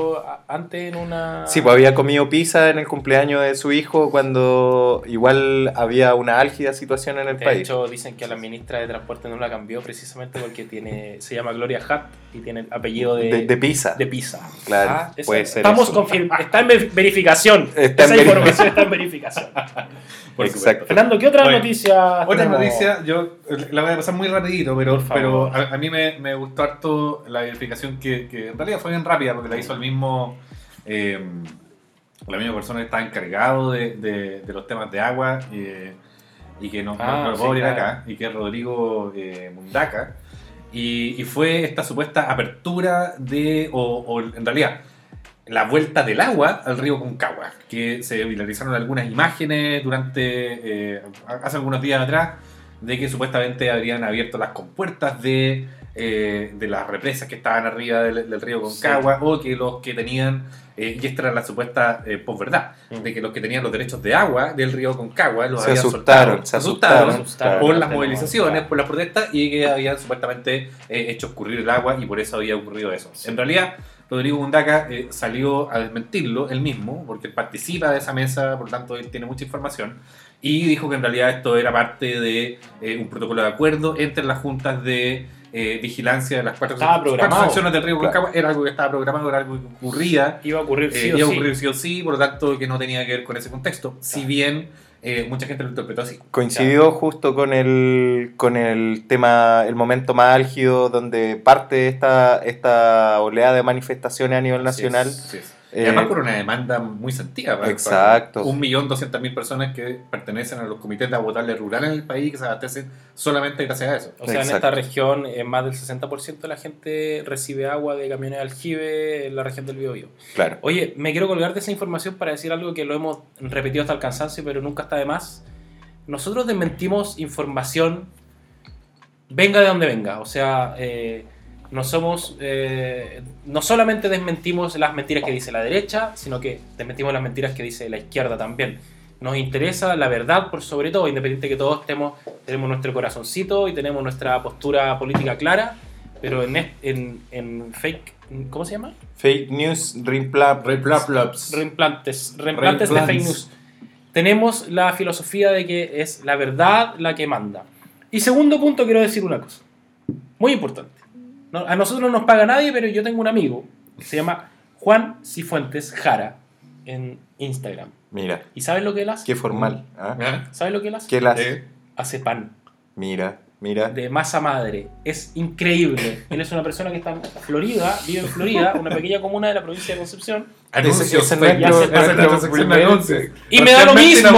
[SPEAKER 1] antes en una.
[SPEAKER 2] Sí, pues había comido pizza en el cumpleaños de su hijo cuando igual había una álgida situación en el
[SPEAKER 1] De
[SPEAKER 2] país.
[SPEAKER 1] hecho, dicen que a la ministra de Transporte no la cambió precisamente porque tiene se llama Gloria Hutt y tiene el apellido de,
[SPEAKER 2] de, de pizza.
[SPEAKER 1] de Pisa.
[SPEAKER 2] Claro,
[SPEAKER 1] Ah,
[SPEAKER 2] puede ser
[SPEAKER 1] Estamos está en ver- verificación. <laughs>
[SPEAKER 2] Está en
[SPEAKER 1] Esa
[SPEAKER 2] veri-
[SPEAKER 1] información está en verificación. <laughs>
[SPEAKER 3] Por
[SPEAKER 2] Exacto.
[SPEAKER 1] Fernando, ¿qué otra
[SPEAKER 3] Oye,
[SPEAKER 1] noticia?
[SPEAKER 3] Otra
[SPEAKER 1] tenemos?
[SPEAKER 3] noticia, yo la voy a pasar muy rapidito, pero, pero a, a mí me, me gustó harto la verificación que, que en realidad fue bien rápida porque la hizo el mismo, eh, la misma persona que está encargado de, de- de los temas de agua eh, y que no,
[SPEAKER 1] Ah,
[SPEAKER 3] no lo puedo
[SPEAKER 1] claro.
[SPEAKER 3] acá, y que es Rodrigo eh, Mundaca. Y, y fue esta supuesta apertura de, o, o en realidad, la vuelta del agua al río Concagua, que se viralizaron algunas imágenes durante eh, hace algunos días atrás de que supuestamente habrían abierto las compuertas de, eh, de las represas que estaban arriba del, del río Concagua o que los que tenían, eh, y esta era la supuesta eh, posverdad,
[SPEAKER 1] Mm.
[SPEAKER 3] de que los que tenían los derechos de agua del río Concagua los
[SPEAKER 2] Se
[SPEAKER 3] habían
[SPEAKER 2] asustaron,
[SPEAKER 3] soltado,
[SPEAKER 2] se
[SPEAKER 3] asustaron
[SPEAKER 1] asustaron.
[SPEAKER 3] por las movilizaciones,
[SPEAKER 1] claro.
[SPEAKER 3] por las protestas y que habían supuestamente eh, hecho escurrir el agua y por eso había ocurrido eso. En realidad, Rodrigo Bundaca eh, salió a desmentirlo él mismo, porque él participa de esa mesa, por lo tanto él tiene mucha información, y dijo que en realidad esto era parte de eh, un protocolo de acuerdo entre las juntas de eh, vigilancia de las cuatro, cuatro secciones del río
[SPEAKER 2] Claro.
[SPEAKER 3] Concagua, era algo que estaba programado, era algo que ocurría.
[SPEAKER 1] Iba a ocurrir
[SPEAKER 3] Eh,
[SPEAKER 1] sí o
[SPEAKER 3] iba a
[SPEAKER 1] sí.
[SPEAKER 3] ocurrir sí o sí, por lo tanto que no tenía que ver con ese contexto. Si bien eh, mucha gente lo interpretó así.
[SPEAKER 2] Coincidió justo con el, con el tema, el momento más álgido donde parte esta, esta oleada de manifestaciones a nivel nacional.
[SPEAKER 3] Así es, así es.
[SPEAKER 2] Eh,
[SPEAKER 3] y además por una demanda muy sentida. para-
[SPEAKER 2] Exacto.
[SPEAKER 3] Un millón doscientas mil personas que pertenecen a los comités de aguatables rurales en el país que se abastecen solamente gracias a eso.
[SPEAKER 1] O sea, en esta región eh, más del 60% de la gente recibe agua de camiones de aljibe en la región del Biobío.
[SPEAKER 2] Claro.
[SPEAKER 1] Oye, me quiero colgar de esa información para decir algo que lo hemos repetido hasta el cansancio, pero nunca está de más. Nosotros desmentimos información, venga de donde venga. O sea, eh, no somos. eh, no solamente desmentimos las mentiras que dice la derecha, sino que desmentimos las mentiras que dice la izquierda también. Nos interesa la verdad por sobre todo, independiente que todos estemos, tenemos nuestro corazoncito y tenemos nuestra postura política clara, pero en, en, en fake. ¿Cómo se llama?
[SPEAKER 2] Fake news, reimpla-
[SPEAKER 3] Replaplaps.
[SPEAKER 1] Reimplantes, reimplantes de fake news. Tenemos la filosofía de que es la verdad la que manda. Y segundo punto, quiero decir una cosa. Muy importante. No- a nosotros no nos paga nadie, pero yo tengo un amigo que se llama Juan Cifuentes Jara en Instagram.
[SPEAKER 2] Mira,
[SPEAKER 1] ¿Y sabes lo que él hace?
[SPEAKER 2] qué formal. ¿ah?
[SPEAKER 3] ¿Ah?
[SPEAKER 1] ¿Sabes lo que él hace?
[SPEAKER 2] ¿Qué la hace?
[SPEAKER 3] Eh,
[SPEAKER 1] Hace pan
[SPEAKER 2] Mira, mira.
[SPEAKER 1] de masa madre. Es increíble. Él es una persona que está en Florida, vive en Florida, una pequeña comuna de la provincia de Concepción.
[SPEAKER 3] Anuncios.
[SPEAKER 1] Y me da lo mismo,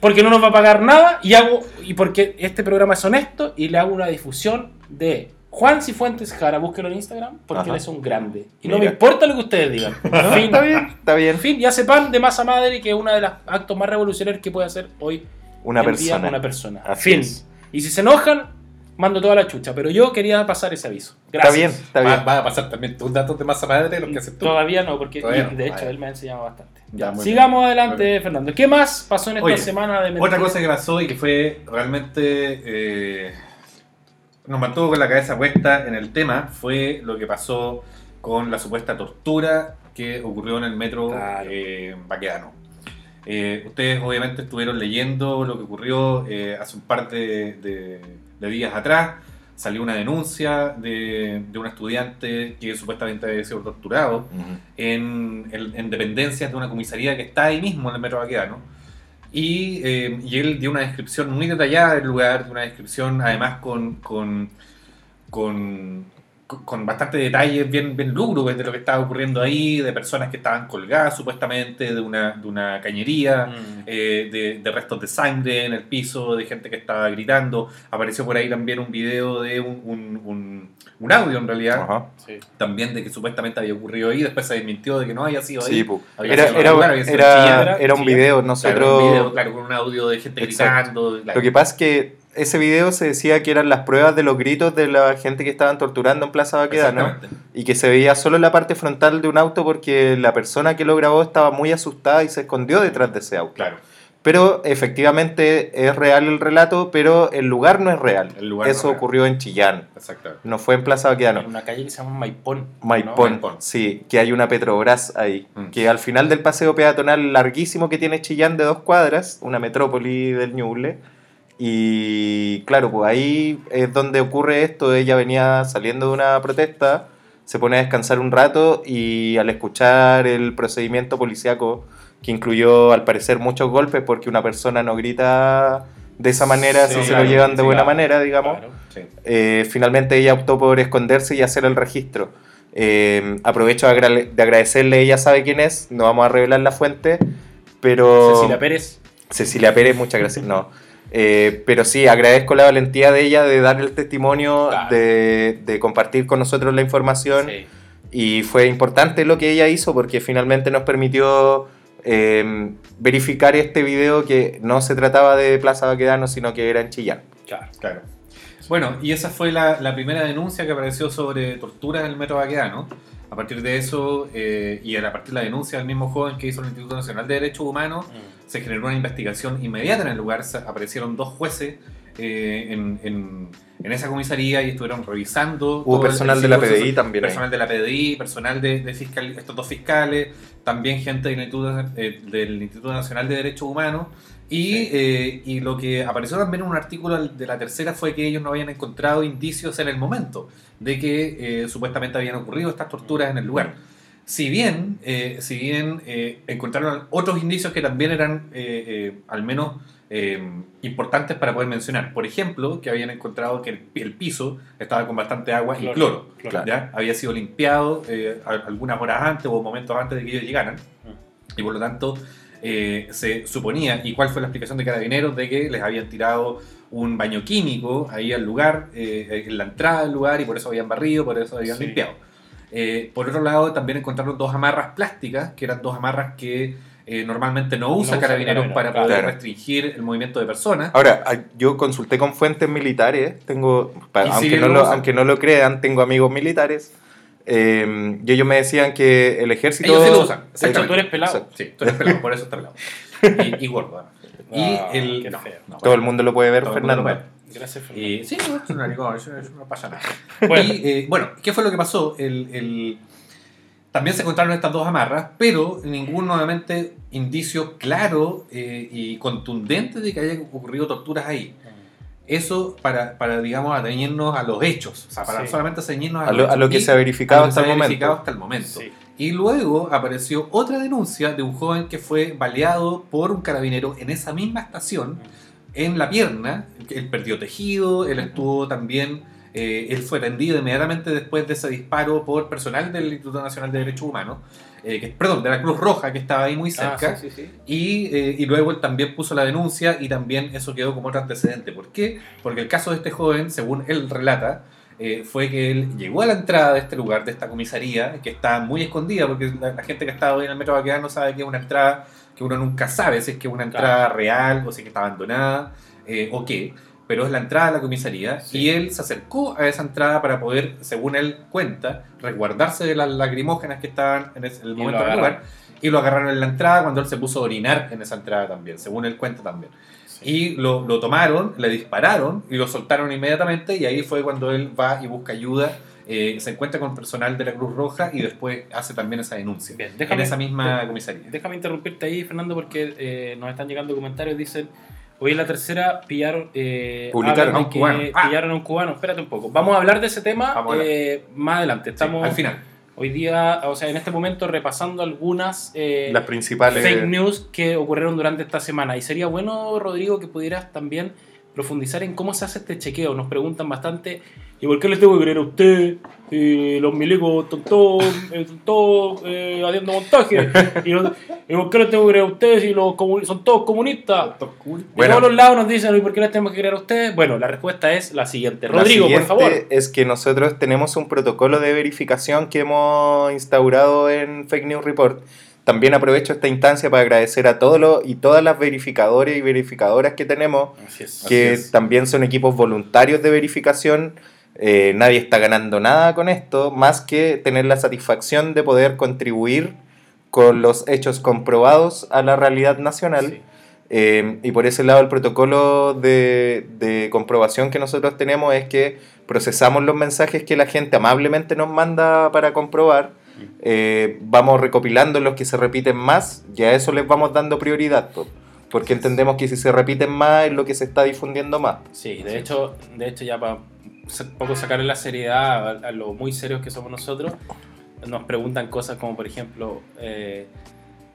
[SPEAKER 1] porque no nos va a pagar nada, y hago y porque este programa es honesto, y le hago una difusión de Juan Cifuentes Jara, búsquelo en Instagram, porque
[SPEAKER 2] Ajá.
[SPEAKER 1] él es un grande. Y no me importa lo que ustedes digan. <laughs>
[SPEAKER 2] Está bien, está bien.
[SPEAKER 1] en fin, y hace pan de masa madre, que es uno de los actos más revolucionarios que puede hacer hoy
[SPEAKER 2] Una
[SPEAKER 1] en día
[SPEAKER 2] persona.
[SPEAKER 1] una persona.
[SPEAKER 2] Así
[SPEAKER 1] fin.
[SPEAKER 2] es.
[SPEAKER 1] Y si se enojan, mando toda la chucha. Pero yo quería pasar ese aviso.
[SPEAKER 2] Está
[SPEAKER 1] Gracias.
[SPEAKER 2] bien, está bien.
[SPEAKER 3] va a pasar también tus datos de masa madre, los que haces tú.
[SPEAKER 1] Todavía no, porque
[SPEAKER 3] Todavía
[SPEAKER 1] y
[SPEAKER 3] no.
[SPEAKER 1] de hecho él me ha enseñado bastante.
[SPEAKER 3] Ya, muy
[SPEAKER 1] Sigamos adelante, Fernando. ¿Qué más pasó en esta
[SPEAKER 3] Oye,
[SPEAKER 1] semana de
[SPEAKER 3] Otra cosa que pasó y que fue realmente. eh, nos mantuvo con la cabeza puesta en el tema fue lo que pasó con la supuesta tortura que ocurrió en el metro
[SPEAKER 1] Claro.
[SPEAKER 3] eh, Baquedano. Eh, ustedes obviamente estuvieron leyendo lo que ocurrió eh, hace un par de, de- de días atrás. Salió una denuncia de, de un estudiante que supuestamente había sido torturado en, en- en dependencias de una comisaría que está ahí mismo en el metro Baquedano. Y, eh, y él dio una descripción muy detallada del lugar, una descripción además con, con, con, con bastante detalles bien, bien lúgubres de lo que estaba ocurriendo ahí, de personas que estaban colgadas supuestamente de una, de una cañería,
[SPEAKER 1] Mm.
[SPEAKER 3] eh, de, de restos de sangre en el piso, de gente que estaba gritando. Apareció por ahí también un video de un, un, un- un audio en realidad,
[SPEAKER 2] Ajá.
[SPEAKER 1] Sí.
[SPEAKER 3] también de que supuestamente había ocurrido ahí, después se desmintió de que no había sido ahí.
[SPEAKER 2] Sí.
[SPEAKER 3] Había
[SPEAKER 2] Era,
[SPEAKER 3] sido
[SPEAKER 2] era,
[SPEAKER 3] en lugar, había sido en
[SPEAKER 2] era, un video,
[SPEAKER 3] Claro,
[SPEAKER 2] nosotros...
[SPEAKER 3] un video, claro, con un audio de gente
[SPEAKER 2] Exacto.
[SPEAKER 3] gritando. claro.
[SPEAKER 2] Lo que pasa es que ese video se decía que eran las pruebas de los gritos de la gente que estaban torturando en Plaza Baquedano
[SPEAKER 3] Exactamente.
[SPEAKER 2] y que se veía solo la parte frontal de un auto porque la persona que lo grabó estaba muy asustada y se escondió detrás de ese auto.
[SPEAKER 3] Claro.
[SPEAKER 2] Pero efectivamente es real el relato, pero el lugar no es real.
[SPEAKER 3] El lugar no
[SPEAKER 2] Eso
[SPEAKER 3] es real.
[SPEAKER 2] ocurrió en Chillán,
[SPEAKER 3] Exactamente.
[SPEAKER 2] no fue en Plaza Baquedano.
[SPEAKER 1] En una calle que se llama Maipón.
[SPEAKER 2] Maipón,
[SPEAKER 3] Maipón.
[SPEAKER 2] sí, que hay una Petrobras ahí,
[SPEAKER 3] Mm.
[SPEAKER 2] que al final del paseo peatonal larguísimo que tiene Chillán de dos cuadras, una metrópoli del Ñuble, y claro, pues ahí es donde ocurre esto, ella venía saliendo de una protesta, se pone a descansar un rato y al escuchar el procedimiento policíaco, que incluyó al parecer muchos golpes porque una persona no grita de esa manera
[SPEAKER 1] Sí,
[SPEAKER 2] si se lo llevan de
[SPEAKER 3] sí,
[SPEAKER 2] buena
[SPEAKER 3] claro,
[SPEAKER 2] manera, digamos.
[SPEAKER 1] Claro.
[SPEAKER 3] Sí.
[SPEAKER 2] Eh, finalmente ella optó por esconderse y hacer el registro. Eh, aprovecho de agradecerle, ella sabe quién es, no vamos a revelar la fuente, pero...
[SPEAKER 1] Cecilia Pérez.
[SPEAKER 2] Cecilia Pérez, muchas gracias. No. Eh, pero sí, agradezco la valentía de ella de dar el testimonio,
[SPEAKER 1] Claro.
[SPEAKER 2] de, de compartir con nosotros la información
[SPEAKER 1] Sí.
[SPEAKER 2] Y fue importante lo que ella hizo porque finalmente nos permitió eh, verificar este video que no se trataba de Plaza Baquedano, sino que era en Chillán.
[SPEAKER 1] Claro.
[SPEAKER 3] Claro. Bueno, y esa fue la, la primera denuncia que apareció sobre tortura en el metro Baquedano. A partir de eso, eh, y a partir de la denuncia del mismo joven que hizo el Instituto Nacional de Derechos Humanos,
[SPEAKER 1] Mm.
[SPEAKER 3] se generó una investigación inmediata en el lugar. Se- aparecieron dos jueces eh, en, en- en esa comisaría y estuvieron revisando.
[SPEAKER 2] Hubo personal
[SPEAKER 3] el
[SPEAKER 2] de la. PDI también ahí.
[SPEAKER 3] Personal de la PDI, personal de, de fiscal, estos dos fiscales, también gente del Instituto, eh, del Instituto Nacional de Derechos Humanos. Y,
[SPEAKER 1] Sí.
[SPEAKER 3] eh, y lo que apareció también en un artículo de la tercera fue que ellos no habían encontrado indicios en el momento de que eh, supuestamente habían ocurrido estas torturas en el lugar. Si bien, eh, si bien eh, encontraron otros indicios que también eran eh, eh, al menos eh, importantes para poder mencionar. Por ejemplo, que habían encontrado que el, el piso estaba con bastante agua y cloro.
[SPEAKER 1] Claro.
[SPEAKER 3] ¿ya? Había sido limpiado eh, algunas horas antes o momentos antes de que ellos llegaran. Y por lo tanto, eh, se suponía, y cuál fue la explicación de Carabineros, de que les habían tirado un baño químico ahí al lugar, eh, en la entrada del lugar, y por eso habían barrido, por eso habían
[SPEAKER 1] Sí.
[SPEAKER 3] limpiado. Eh, por otro lado, también encontraron dos amarras plásticas, que eran dos amarras que eh, normalmente no usa Carabineros para poder
[SPEAKER 2] Claro.
[SPEAKER 3] restringir el movimiento de personas.
[SPEAKER 2] Ahora, yo consulté con fuentes militares, tengo, aunque, no
[SPEAKER 3] lo
[SPEAKER 2] aunque no lo crean, tengo amigos militares, eh, y ellos me decían que el ejército...
[SPEAKER 3] Ellos sí lo usan.
[SPEAKER 1] De hecho, tú eres pelado.
[SPEAKER 2] Exacto.
[SPEAKER 3] Sí, tú eres pelado, por eso estás pelado. <laughs> Y, y gordo. además.
[SPEAKER 1] Ah,
[SPEAKER 3] y el, no, no,
[SPEAKER 2] Todo el mundo lo puede ver, Fernando.
[SPEAKER 3] puede.
[SPEAKER 1] Gracias, Fernando.
[SPEAKER 3] Y, sí, no, es un naricón, eso, eso no pasa nada.
[SPEAKER 1] Bueno.
[SPEAKER 3] Y, eh, bueno, ¿qué fue lo que pasó? El, el- también se encontraron estas dos amarras, pero ningún nuevamente indicio claro eh, y contundente de que haya ocurrido torturas ahí. Eso para, para digamos, atañirnos a los hechos, o sea, para
[SPEAKER 1] Sí.
[SPEAKER 3] solamente ceñirnos a,
[SPEAKER 2] A lo, a que se ha verificado hasta
[SPEAKER 3] se
[SPEAKER 2] el momento.
[SPEAKER 3] verificado hasta el momento.
[SPEAKER 1] Sí.
[SPEAKER 3] Y luego apareció otra denuncia de un joven que fue baleado por un carabinero en esa misma estación, en la pierna. Él perdió tejido, él estuvo también, eh, él fue atendido inmediatamente después de ese disparo por personal del Instituto Nacional de Derechos Humanos, eh, que- perdón, de la Cruz Roja que estaba ahí muy
[SPEAKER 1] Ah,
[SPEAKER 3] cerca.
[SPEAKER 1] sí, sí, sí.
[SPEAKER 3] Y, eh, y luego él también puso la denuncia y también eso quedó como otro antecedente. ¿Por qué? Porque el caso de este joven, según él relata, eh, fue que él llegó a la entrada de este lugar, de esta comisaría, que está muy escondida, porque la, la gente que estaba hoy en el metro Baquedano sabe que es una entrada que uno nunca sabe si es que es una entrada real o si es que está abandonada eh, o qué. Pero es la entrada de la comisaría
[SPEAKER 1] Sí.
[SPEAKER 3] y él se acercó a esa entrada para poder, según él cuenta, resguardarse de las lacrimógenas que estaban en el momento del lugar y lo agarraron en la entrada cuando él se puso a orinar en esa entrada también, según él cuenta también. Y lo, lo tomaron, le dispararon y lo soltaron inmediatamente y ahí fue cuando él va y busca ayuda, eh, se encuentra con personal de la Cruz Roja y después hace también esa denuncia
[SPEAKER 1] Bien,
[SPEAKER 3] en
[SPEAKER 1] déjame,
[SPEAKER 3] esa misma comisaría.
[SPEAKER 1] déjame interrumpirte ahí, Fernando, porque eh, nos están llegando comentarios. Dicen, hoy en la tercera pillaron, eh,
[SPEAKER 2] Publicaron
[SPEAKER 3] a un cubano. Ah.
[SPEAKER 1] pillaron a un cubano. Espérate un poco. Vamos a hablar de ese tema eh, más adelante. Estamos
[SPEAKER 3] Sí, al final.
[SPEAKER 1] hoy día, o sea, en este momento repasando algunas eh,
[SPEAKER 2] Las principales...
[SPEAKER 1] fake news que ocurrieron durante esta semana. Y sería bueno, Rodrigo, que pudieras también profundizar en cómo se hace este chequeo. Nos preguntan bastante, ¿y por qué les tengo que creer a usted? Y los milicos están todos, eh, están todos, eh, haciendo montaje. ¿Y, los- ¿Y por qué les tengo que creer a ustedes si los son todos comunistas? De
[SPEAKER 2] Bueno.
[SPEAKER 1] todos los lados nos dicen, ¿y por qué les tenemos que creer a ustedes? Bueno, la respuesta es la siguiente.
[SPEAKER 2] La
[SPEAKER 1] Rodrigo, por
[SPEAKER 2] siguiente
[SPEAKER 1] favor.
[SPEAKER 2] Es que nosotros tenemos un protocolo de verificación que hemos instaurado en Fake News Report. También aprovecho esta instancia para agradecer a todos los y todas las verificadores y verificadoras que tenemos,
[SPEAKER 1] Así es.
[SPEAKER 2] que
[SPEAKER 3] Así es.
[SPEAKER 2] también son equipos voluntarios de verificación. Eh, nadie está ganando nada con esto, más que tener la satisfacción de poder contribuir con los hechos comprobados a la realidad nacional.
[SPEAKER 1] Sí.
[SPEAKER 2] Eh, y por ese lado el protocolo de, de comprobación que nosotros tenemos es que procesamos los mensajes que la gente amablemente nos manda para comprobar, eh, vamos recopilando los que se repiten más y a eso les vamos dando prioridad, po, porque entendemos que si se repiten más es lo que se está difundiendo más.
[SPEAKER 1] Sí, de hecho, de hecho ya para un poco sacarle la seriedad a, a lo muy serios que somos nosotros, nos preguntan cosas como por ejemplo, eh,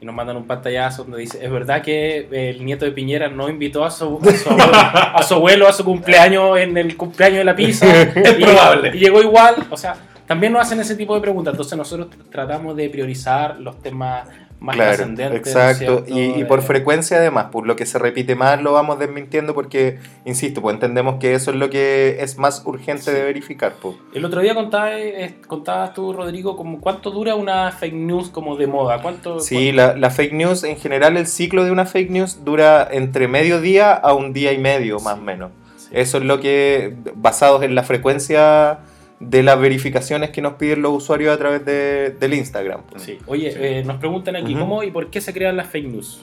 [SPEAKER 1] y nos mandan un pantallazo donde dice, ¿es verdad que el nieto de Piñera no invitó a su, a su, abuelo, a su abuelo a su cumpleaños en el cumpleaños de la pizza? <laughs>
[SPEAKER 3] Es
[SPEAKER 1] Y-
[SPEAKER 3] probable.
[SPEAKER 1] Y llegó igual, o sea, también nos hacen ese tipo de preguntas, entonces nosotros tratamos de priorizar los temas más
[SPEAKER 2] Claro,
[SPEAKER 1] trascendente. ¿no es
[SPEAKER 2] exacto. Y, y por
[SPEAKER 1] Eh,
[SPEAKER 2] frecuencia además, por lo que se repite más lo vamos desmintiendo porque, insisto, pues entendemos que eso es lo que es más urgente
[SPEAKER 1] Sí.
[SPEAKER 2] de verificar. Pues.
[SPEAKER 1] El otro día contabas, contabas tú, Rodrigo, como cuánto dura una fake news como de moda. ¿Cuánto,
[SPEAKER 2] Sí, la, la fake news, en general el ciclo de una fake news dura entre medio día a un día y medio, más o menos.
[SPEAKER 1] Sí.
[SPEAKER 2] Eso es lo que, basados en la frecuencia de las verificaciones que nos piden los usuarios a través de, del Instagram.
[SPEAKER 1] Sí. Oye,
[SPEAKER 3] Sí.
[SPEAKER 1] eh, nos preguntan aquí. ¿cómo y por qué se crean las fake news?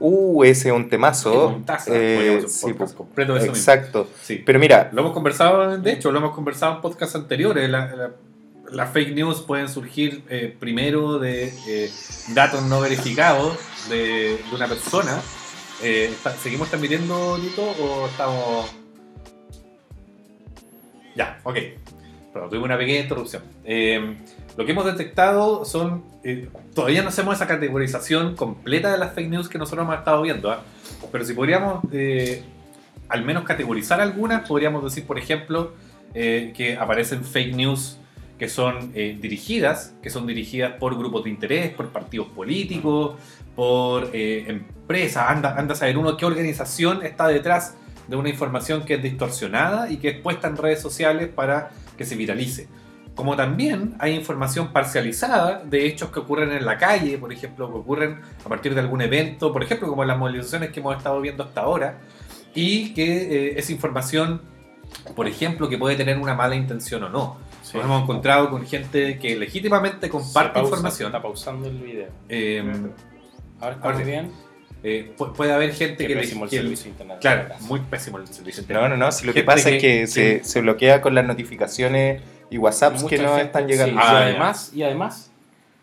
[SPEAKER 2] Uh, ese es un temazo. Eh, sí, pues,
[SPEAKER 3] completo de eso mismo.
[SPEAKER 2] exacto.
[SPEAKER 3] Sí.
[SPEAKER 2] Pero mira,
[SPEAKER 3] Lo hemos conversado, de hecho, lo hemos conversado en podcasts anteriores. La- la- Las fake news pueden surgir eh, primero de eh, datos no verificados de, de una persona. Eh, está- ¿Seguimos transmitiendo, Tito, o estamos...? Ya, ok. Pero tuvimos una pequeña interrupción. Eh, lo que hemos detectado son... eh, todavía no hacemos esa categorización completa de las fake news que nosotros hemos estado viendo. ¿ah? Pero si podríamos eh, al menos categorizar algunas, podríamos decir, por ejemplo, que aparecen fake news que son dirigidas, que son dirigidas por grupos de interés, por partidos políticos, por empresas. Anda, anda a saber uno qué organización está detrás de una información que es distorsionada y que es puesta en redes sociales para que se viralice. Como también hay información parcializada de hechos que ocurren en la calle, por ejemplo, que ocurren a partir de algún evento, por ejemplo, como las movilizaciones que hemos estado viendo hasta ahora, y que eh, es información, por ejemplo, que puede tener una mala intención o no.
[SPEAKER 1] Sí.
[SPEAKER 3] Nos hemos encontrado con gente que legítimamente comparte
[SPEAKER 1] pausa,
[SPEAKER 3] información.
[SPEAKER 1] Está pausando el video.
[SPEAKER 3] Eh,
[SPEAKER 1] Ahora está bien.
[SPEAKER 3] Eh, pu- puede haber gente
[SPEAKER 1] Qué
[SPEAKER 3] que, le-
[SPEAKER 1] pésimo el
[SPEAKER 3] que-
[SPEAKER 1] servicio internet.
[SPEAKER 3] Claro, muy pésimo el servicio.
[SPEAKER 2] no, no, no. Si lo que pasa
[SPEAKER 3] que-
[SPEAKER 2] es que,
[SPEAKER 3] que-
[SPEAKER 2] se, se bloquea con las notificaciones y WhatsApps que no
[SPEAKER 1] gente-
[SPEAKER 2] están
[SPEAKER 1] sí,
[SPEAKER 2] llegando.
[SPEAKER 1] y,
[SPEAKER 3] Ah, ya.
[SPEAKER 1] además, y además,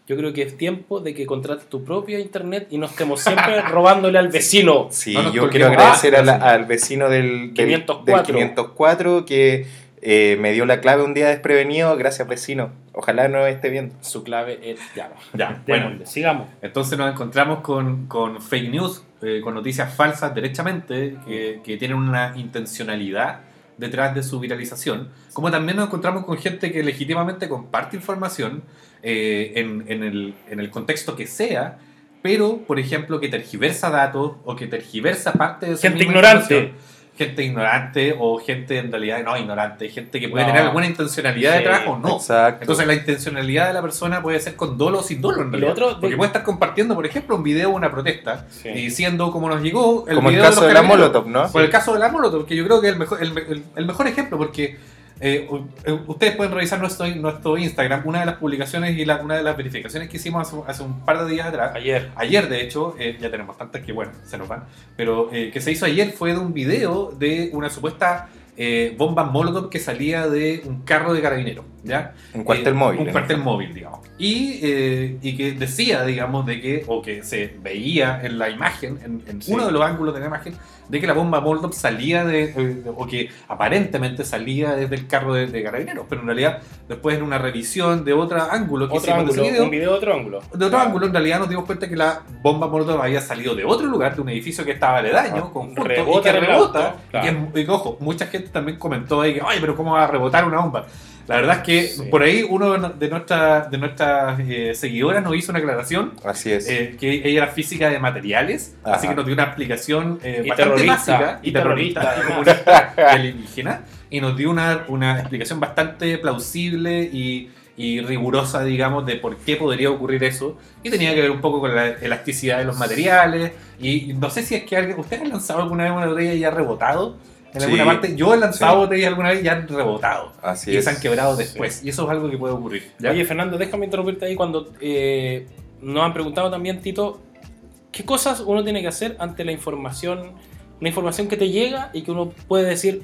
[SPEAKER 1] yo creo que es tiempo de que contrates tu propio internet y no estemos siempre <laughs> robándole al vecino.
[SPEAKER 2] Sí,
[SPEAKER 3] No
[SPEAKER 2] yo quiero agradecer
[SPEAKER 3] Ah,
[SPEAKER 2] a la-
[SPEAKER 3] sí.
[SPEAKER 2] al vecino del, del,
[SPEAKER 1] 504.
[SPEAKER 2] del 504 que eh, me dio la clave un día desprevenido. Gracias, vecino. Ojalá no esté viendo.
[SPEAKER 1] Su clave es ya.
[SPEAKER 3] Ya, <laughs> bueno,
[SPEAKER 1] sigamos.
[SPEAKER 3] Entonces nos encontramos con, con fake news, eh, con noticias falsas derechamente, que, que tienen una intencionalidad detrás de su viralización. Como también nos encontramos con gente que legítimamente comparte información eh, en, en el, en el contexto que sea, pero, por ejemplo, que tergiversa datos o que tergiversa parte de su
[SPEAKER 1] Gente
[SPEAKER 3] misma
[SPEAKER 1] ignorante.
[SPEAKER 3] información. Gente ignorante o gente en realidad no ignorante, gente que puede
[SPEAKER 1] No.
[SPEAKER 3] tener alguna intencionalidad
[SPEAKER 1] Sí,
[SPEAKER 3] detrás o no.
[SPEAKER 2] Exacto.
[SPEAKER 3] Entonces la intencionalidad de la persona puede ser con dolo o sin dolo en realidad.
[SPEAKER 1] otro de-
[SPEAKER 3] Porque puede estar compartiendo, por ejemplo, un video de una protesta
[SPEAKER 1] Sí.
[SPEAKER 3] y diciendo cómo nos llegó el
[SPEAKER 2] Como el caso
[SPEAKER 3] de,
[SPEAKER 2] de
[SPEAKER 3] los
[SPEAKER 2] la
[SPEAKER 3] carabineros.
[SPEAKER 2] Molotov, ¿no?
[SPEAKER 3] Por el caso de la Molotov, que yo creo que es el mejor, el, el- el mejor ejemplo, porque eh, eh, ustedes pueden revisar nuestro, nuestro Instagram, una de las publicaciones y la- una de las verificaciones que hicimos hace, hace un par de días atrás.
[SPEAKER 1] Ayer.
[SPEAKER 3] Ayer, de hecho, eh, ya tenemos tantas que, bueno, se nos van, pero eh, que se hizo ayer fue de un video de una supuesta eh, bomba Molotov que salía de un carro de carabineros, ¿ya?
[SPEAKER 2] Un cuartel
[SPEAKER 3] Eh,
[SPEAKER 2] móvil.
[SPEAKER 3] Un cuartel móvil, digamos. Y, y que decía, digamos, de que, o que se veía en la imagen, en, en
[SPEAKER 2] Sí.
[SPEAKER 3] uno de los ángulos de la imagen, de que la bomba Molotov salía de, eh, o que aparentemente salía desde el carro de, de carabineros, pero en realidad, después en una revisión de otro ángulo que
[SPEAKER 1] Otro
[SPEAKER 3] hicimos de
[SPEAKER 1] ángulo,
[SPEAKER 3] video,
[SPEAKER 1] un video de otro ángulo.
[SPEAKER 3] de otro ángulo, en realidad nos dimos cuenta que la bomba Molotov había salido de otro lugar, de un edificio que estaba aledaño,
[SPEAKER 2] Ah,
[SPEAKER 3] conjunto,
[SPEAKER 1] rebota
[SPEAKER 3] y que rebota.
[SPEAKER 1] auto,
[SPEAKER 3] y que
[SPEAKER 1] claro.
[SPEAKER 3] y que, ojo, mucha gente también comentó ahí que, ay, pero ¿cómo va a rebotar una bomba? La verdad es que
[SPEAKER 1] Sí.
[SPEAKER 3] por ahí uno de nuestras de nuestras eh, seguidoras nos hizo una aclaración.
[SPEAKER 2] Así es.
[SPEAKER 3] eh, que ella era física de materiales,
[SPEAKER 2] Ajá.
[SPEAKER 3] así que nos dio una explicación eh,
[SPEAKER 1] Y
[SPEAKER 3] bastante
[SPEAKER 1] terrorista,
[SPEAKER 3] básica
[SPEAKER 1] y
[SPEAKER 3] y terrorista,
[SPEAKER 1] terrorista,
[SPEAKER 3] y comunista <laughs> alienígena, y nos dio una, una explicación bastante plausible y, y rigurosa, digamos, de por qué podría ocurrir eso. Y tenía que ver un poco con la elasticidad de los materiales. Y no sé si es que alguien, ¿ustedes han lanzado alguna vez una botella y ha rebotado? En
[SPEAKER 2] Sí.
[SPEAKER 3] alguna parte, yo he lanzado
[SPEAKER 2] Sí.
[SPEAKER 3] botellas alguna vez y han rebotado.
[SPEAKER 2] Así
[SPEAKER 3] y
[SPEAKER 2] es.
[SPEAKER 3] se han quebrado después. Y eso es algo que puede ocurrir. ¿ya?
[SPEAKER 1] Oye, Fernando, déjame interrumpirte ahí cuando eh, nos han preguntado también, Tito, ¿qué cosas uno tiene que hacer ante la información, una información que te llega y que uno puede decir,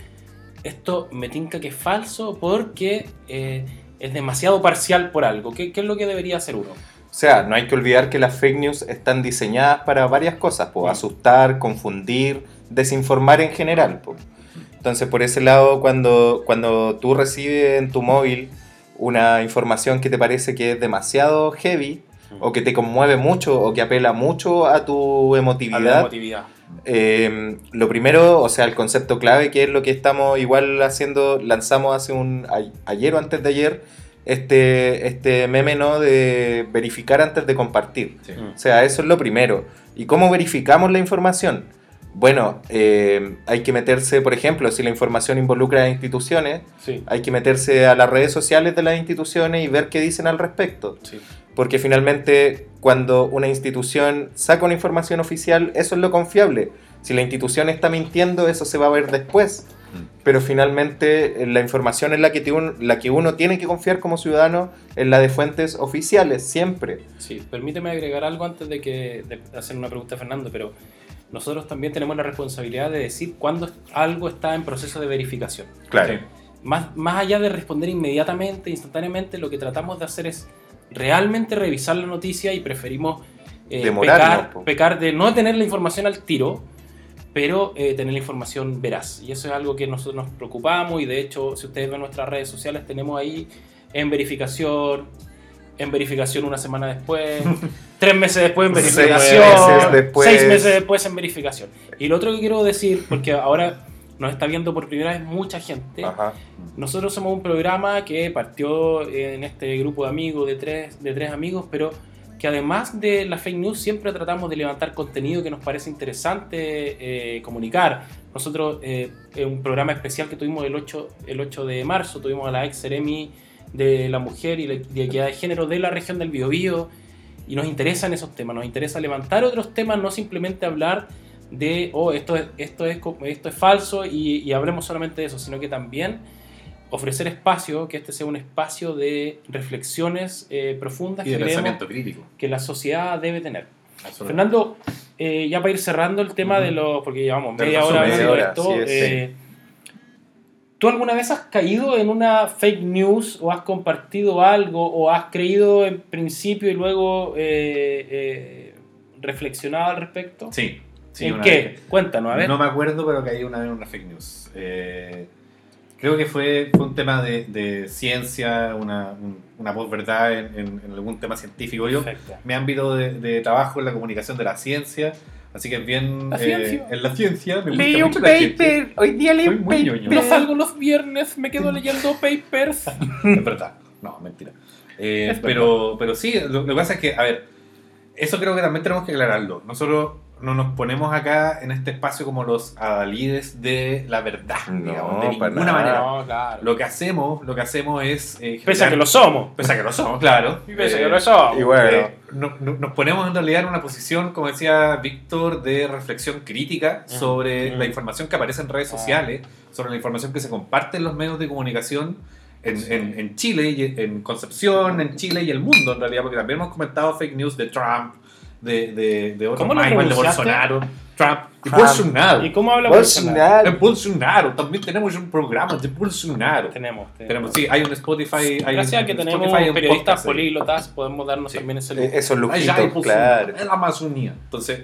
[SPEAKER 1] esto me tinca que es falso porque eh, es demasiado parcial por algo? ¿Qué, qué es lo que debería hacer uno?
[SPEAKER 2] O sea, no hay que olvidar que las fake news están diseñadas para varias cosas, pues, asustar, confundir, desinformar en general. pues. Entonces, por ese lado, cuando, cuando tú recibes en tu móvil una información que te parece que es demasiado heavy, o que te conmueve mucho, o que apela mucho a tu
[SPEAKER 1] A
[SPEAKER 2] emotividad, eh, lo primero, o sea, el concepto clave, que es lo que estamos igual haciendo, lanzamos hace un ayer o antes de ayer, este, este meme, ¿no? De verificar antes de compartir.
[SPEAKER 3] Sí.
[SPEAKER 2] O sea, eso es lo primero. ¿Y cómo verificamos la información? Bueno, eh, hay que meterse, por ejemplo, si la información involucra a instituciones,
[SPEAKER 1] Sí,
[SPEAKER 2] hay que meterse a las redes sociales de las instituciones y ver qué dicen al respecto.
[SPEAKER 1] sí.
[SPEAKER 2] Porque finalmente, cuando una institución saca una información oficial, eso es lo confiable. Si la institución está mintiendo, eso se va a ver después.
[SPEAKER 3] Mm.
[SPEAKER 2] Pero finalmente, eh, la información en que, la que uno tiene que confiar como ciudadano es la de fuentes oficiales, siempre.
[SPEAKER 1] Sí, permíteme agregar algo antes de que de hacer una pregunta a Fernando, pero nosotros también tenemos la responsabilidad de decir cuándo algo está en proceso de verificación.
[SPEAKER 3] Sí.
[SPEAKER 1] Más, más allá de responder inmediatamente, instantáneamente, lo que tratamos de hacer es realmente revisar la noticia y preferimos eh, pecar de no tener la información al tiro, pero eh, tener la información veraz. Y eso es algo que nosotros nos preocupamos y de hecho, si ustedes ven nuestras redes sociales, tenemos ahí en verificación, en verificación una semana después, <laughs> tres meses después en
[SPEAKER 2] Seis
[SPEAKER 1] verificación,
[SPEAKER 2] meses después.
[SPEAKER 1] seis meses después en verificación. Y lo otro que quiero decir, porque ahora nos está viendo por primera vez mucha gente,
[SPEAKER 2] Ajá.
[SPEAKER 1] nosotros somos un programa que partió en este grupo de amigos, de tres, de tres amigos, pero que además de la fake news siempre tratamos de levantar contenido que nos parece interesante eh, comunicar. Nosotros, eh, en un programa especial que tuvimos el 8, el 8 de marzo, tuvimos a la ex Seremi de la mujer y la de equidad de género de la región del Biobío y nos interesan esos temas, nos interesa levantar otros temas, no simplemente hablar de, oh, esto es, esto es, esto es falso y, y hablemos solamente de eso, sino que también ofrecer espacio, que este sea un espacio de reflexiones eh, profundas
[SPEAKER 3] Y de
[SPEAKER 1] que
[SPEAKER 3] pensamiento crítico.
[SPEAKER 1] que la sociedad debe tener. Fernando, eh, ya para ir cerrando el tema de los, porque llevamos media hora
[SPEAKER 3] resumen,
[SPEAKER 1] hablando de
[SPEAKER 2] media
[SPEAKER 1] esto,
[SPEAKER 2] sí,
[SPEAKER 1] eh, ¿tú alguna vez has caído en una fake news o has compartido algo o has creído en principio y luego eh, eh, reflexionado al respecto?
[SPEAKER 3] Sí. sí,
[SPEAKER 1] ¿En qué?
[SPEAKER 3] vez.
[SPEAKER 1] Cuéntanos, a ver.
[SPEAKER 3] No me acuerdo, pero caí una vez en una fake news. Eh, creo que fue, fue un tema de, de ciencia, una, un- una posverdad en, en, en algún tema científico. Yo,
[SPEAKER 1] Perfecto.
[SPEAKER 3] mi ámbito de, de trabajo es la comunicación de la ciencia, así que es bien...
[SPEAKER 1] La
[SPEAKER 3] eh,
[SPEAKER 1] ciencia.
[SPEAKER 3] en la ciencia me gusta
[SPEAKER 1] Leí un
[SPEAKER 3] mucho la ciencia.
[SPEAKER 1] paper, hoy día leí un paper. No salgo los viernes, me quedo leyendo <laughs> papers.
[SPEAKER 3] Es verdad. No, mentira. Eh, pero, pero sí, lo, lo que pasa es que, a ver, eso creo que también tenemos que aclararlo. Nosotros no nos ponemos acá en este espacio como los adalides de la verdad,
[SPEAKER 2] No,
[SPEAKER 3] digamos, de ninguna
[SPEAKER 2] nada.
[SPEAKER 3] manera.
[SPEAKER 1] No, claro.
[SPEAKER 3] Lo que hacemos, lo que hacemos es... eh,
[SPEAKER 1] Pese a que lo somos.
[SPEAKER 3] Pese a que lo somos, claro.
[SPEAKER 1] Y pese a
[SPEAKER 3] Eh,
[SPEAKER 1] que lo somos.
[SPEAKER 2] Y bueno,
[SPEAKER 3] eh, no- no- nos ponemos en realidad en una posición, como decía Víctor, de reflexión crítica sobre
[SPEAKER 1] Ujú.
[SPEAKER 3] la información que aparece en redes
[SPEAKER 1] Ah.
[SPEAKER 3] sociales, sobre la información que se comparte en los medios de comunicación en,
[SPEAKER 1] Sí.
[SPEAKER 3] en- en Chile, y en Concepción, en Chile y el mundo en realidad, porque también hemos comentado fake news de Trump, de, de, de otros
[SPEAKER 1] ¿Cómo lo
[SPEAKER 3] más, igual de? Bolsonaro, Trump y
[SPEAKER 2] Trump.
[SPEAKER 3] Bolsonaro.
[SPEAKER 1] ¿Y cómo habla Bolsonaro?
[SPEAKER 3] De Bolsonaro, también tenemos un programa de Bolsonaro.
[SPEAKER 1] Tenemos,
[SPEAKER 3] Tenemos, sí, hay un Spotify. Hay
[SPEAKER 1] Gracias a que tenemos
[SPEAKER 3] Spotify,
[SPEAKER 1] periodistas políglotas, podemos darnos
[SPEAKER 3] Sí.
[SPEAKER 1] también ese
[SPEAKER 2] eh,
[SPEAKER 1] lujo.
[SPEAKER 3] hay Bolsonaro,
[SPEAKER 2] claro.
[SPEAKER 3] en la Amazonía. Entonces,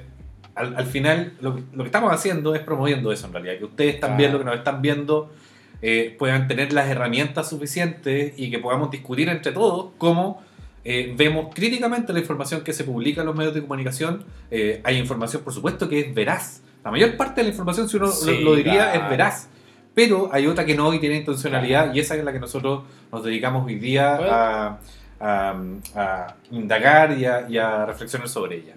[SPEAKER 3] al, al final, lo, que- lo que estamos haciendo es promoviendo eso en realidad. Que ustedes también,
[SPEAKER 1] Claro.
[SPEAKER 3] lo que nos están viendo, eh, puedan tener las herramientas suficientes y que podamos discutir entre todos cómo eh, vemos críticamente la información que se publica en los medios de comunicación. Eh, hay información, por supuesto, que es veraz. La mayor parte de la información, si uno lo-
[SPEAKER 1] Sí,
[SPEAKER 3] lo, diría,
[SPEAKER 1] claro.
[SPEAKER 3] es veraz. Pero hay otra que no y tiene intencionalidad y esa es la que nosotros nos dedicamos hoy día
[SPEAKER 1] Bueno.
[SPEAKER 3] a, a- a indagar y a, y a reflexionar sobre ella.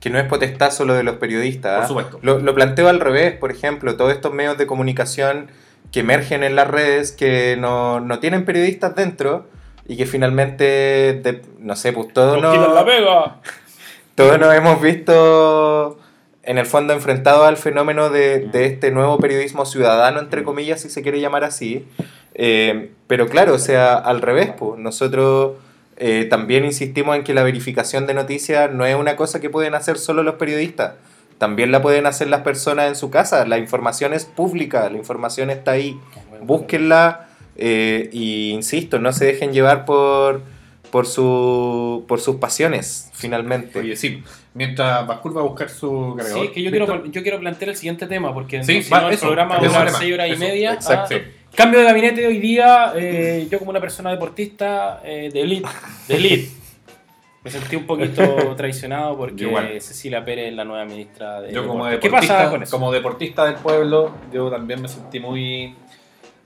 [SPEAKER 2] Que no es potestad solo de los periodistas.
[SPEAKER 3] Por
[SPEAKER 2] ¿ah?
[SPEAKER 3] supuesto.
[SPEAKER 2] Lo, lo planteo al revés, por ejemplo, todos estos medios de comunicación que emergen en las redes, que no, no tienen periodistas dentro y que finalmente, de- no sé, pues todos
[SPEAKER 1] Nos quitan la
[SPEAKER 2] nos,
[SPEAKER 1] pega. <laughs>
[SPEAKER 2] todos nos hemos visto en el fondo enfrentados al fenómeno de, de este nuevo periodismo ciudadano, entre comillas, si se quiere llamar así. Eh, pero claro, o sea, al revés, pues nosotros eh, también insistimos en que la verificación de noticias no es una cosa que pueden hacer solo los periodistas. También la pueden hacer las personas en su casa. La información es pública, la información está ahí. Búsquenla eh, y insisto, no se dejen llevar por, por, su, por sus pasiones, finalmente.
[SPEAKER 3] Oye, sí, mientras Bascur va a buscar su
[SPEAKER 1] Sí,
[SPEAKER 3] cargador.
[SPEAKER 1] es que yo quiero, yo quiero plantear el siguiente tema, porque
[SPEAKER 3] Sí,
[SPEAKER 1] si
[SPEAKER 3] va,
[SPEAKER 1] no, el
[SPEAKER 3] eso,
[SPEAKER 1] programa va a durar
[SPEAKER 3] de tema.
[SPEAKER 1] 6 horas y
[SPEAKER 3] Eso,
[SPEAKER 1] media.
[SPEAKER 2] exacto.
[SPEAKER 1] Ah, cambio de gabinete hoy día, eh, yo como una persona deportista eh, de elite, de elite, <laughs> me sentí un poquito traicionado porque
[SPEAKER 3] igual.
[SPEAKER 1] Cecilia Pérez es la nueva ministra de
[SPEAKER 3] Yo como
[SPEAKER 1] Deporte. ¿Qué
[SPEAKER 3] deportista,
[SPEAKER 1] pasa con eso?
[SPEAKER 3] como deportista del pueblo, yo también me sentí muy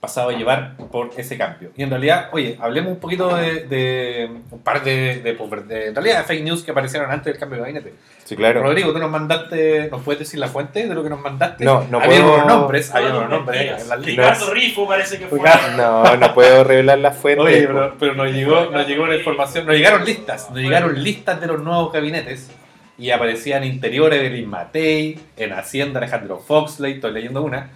[SPEAKER 3] pasado a llevar por ese cambio. Y en realidad, oye, hablemos un poquito de, de un par de, de, pues, de- en realidad, de fake news que aparecieron antes del cambio de gabinete.
[SPEAKER 2] Sí, claro.
[SPEAKER 3] Rodrigo, tú nos mandaste, ¿nos puedes decir la fuente de lo que nos mandaste?
[SPEAKER 2] No, no
[SPEAKER 3] había
[SPEAKER 2] puedo-
[SPEAKER 3] unos nombres, había
[SPEAKER 1] No,
[SPEAKER 3] unos
[SPEAKER 1] no,
[SPEAKER 3] nombres.
[SPEAKER 1] Ricardo Rifo parece que fue.
[SPEAKER 2] No, no puedo revelar la fuente.
[SPEAKER 3] Oye, pero, pero nos llegó, nos llegó la información, nos llegaron listas, nos llegaron listas de los nuevos gabinetes y aparecían interiores de Lin Matei, en Hacienda Alejandro Foxley, estoy leyendo una.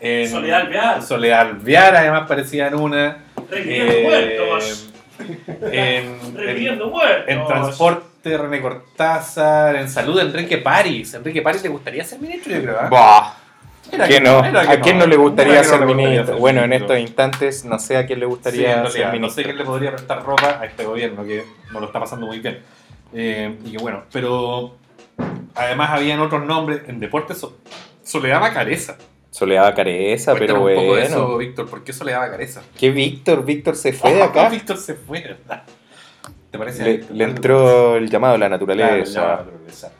[SPEAKER 3] En
[SPEAKER 1] Soledad Alvear.
[SPEAKER 3] Soledad Alvear, además aparecía en una.
[SPEAKER 1] Reviviendo
[SPEAKER 3] Eh,
[SPEAKER 1] muertos.
[SPEAKER 3] en, <laughs> en,
[SPEAKER 1] Reviviendo muertos.
[SPEAKER 3] en transporte René Cortázar, en salud Enrique París. Enrique París le gustaría ser ministro, yo creo. ¿ah?
[SPEAKER 2] Bah,
[SPEAKER 3] Era
[SPEAKER 2] ¿qué no? ¿A quién no le gustaría
[SPEAKER 3] Era que no
[SPEAKER 2] ser ministro?
[SPEAKER 3] ser
[SPEAKER 2] Bueno, en
[SPEAKER 3] ministro.
[SPEAKER 2] estos instantes no sé a quién le
[SPEAKER 3] en
[SPEAKER 2] gustaría ser
[SPEAKER 3] no sé
[SPEAKER 2] ministro.
[SPEAKER 3] quién le podría prestar ropa a este gobierno que no lo está pasando muy bien. Eh, y que bueno, pero además habían otros nombres. En deportes, so- Soledad Careza.
[SPEAKER 2] Soledad Careza, pero
[SPEAKER 3] un poco de
[SPEAKER 2] bueno.
[SPEAKER 3] eso, Víctor. ¿Por qué Soledad Careza?
[SPEAKER 2] ¿Qué Víctor? Víctor se fue de <laughs> acá.
[SPEAKER 3] Víctor se fue, ¿verdad? ¿Te parece?
[SPEAKER 2] Le, le entró el llamado a la
[SPEAKER 3] Claro,
[SPEAKER 2] naturaleza.
[SPEAKER 3] ya, naturaleza.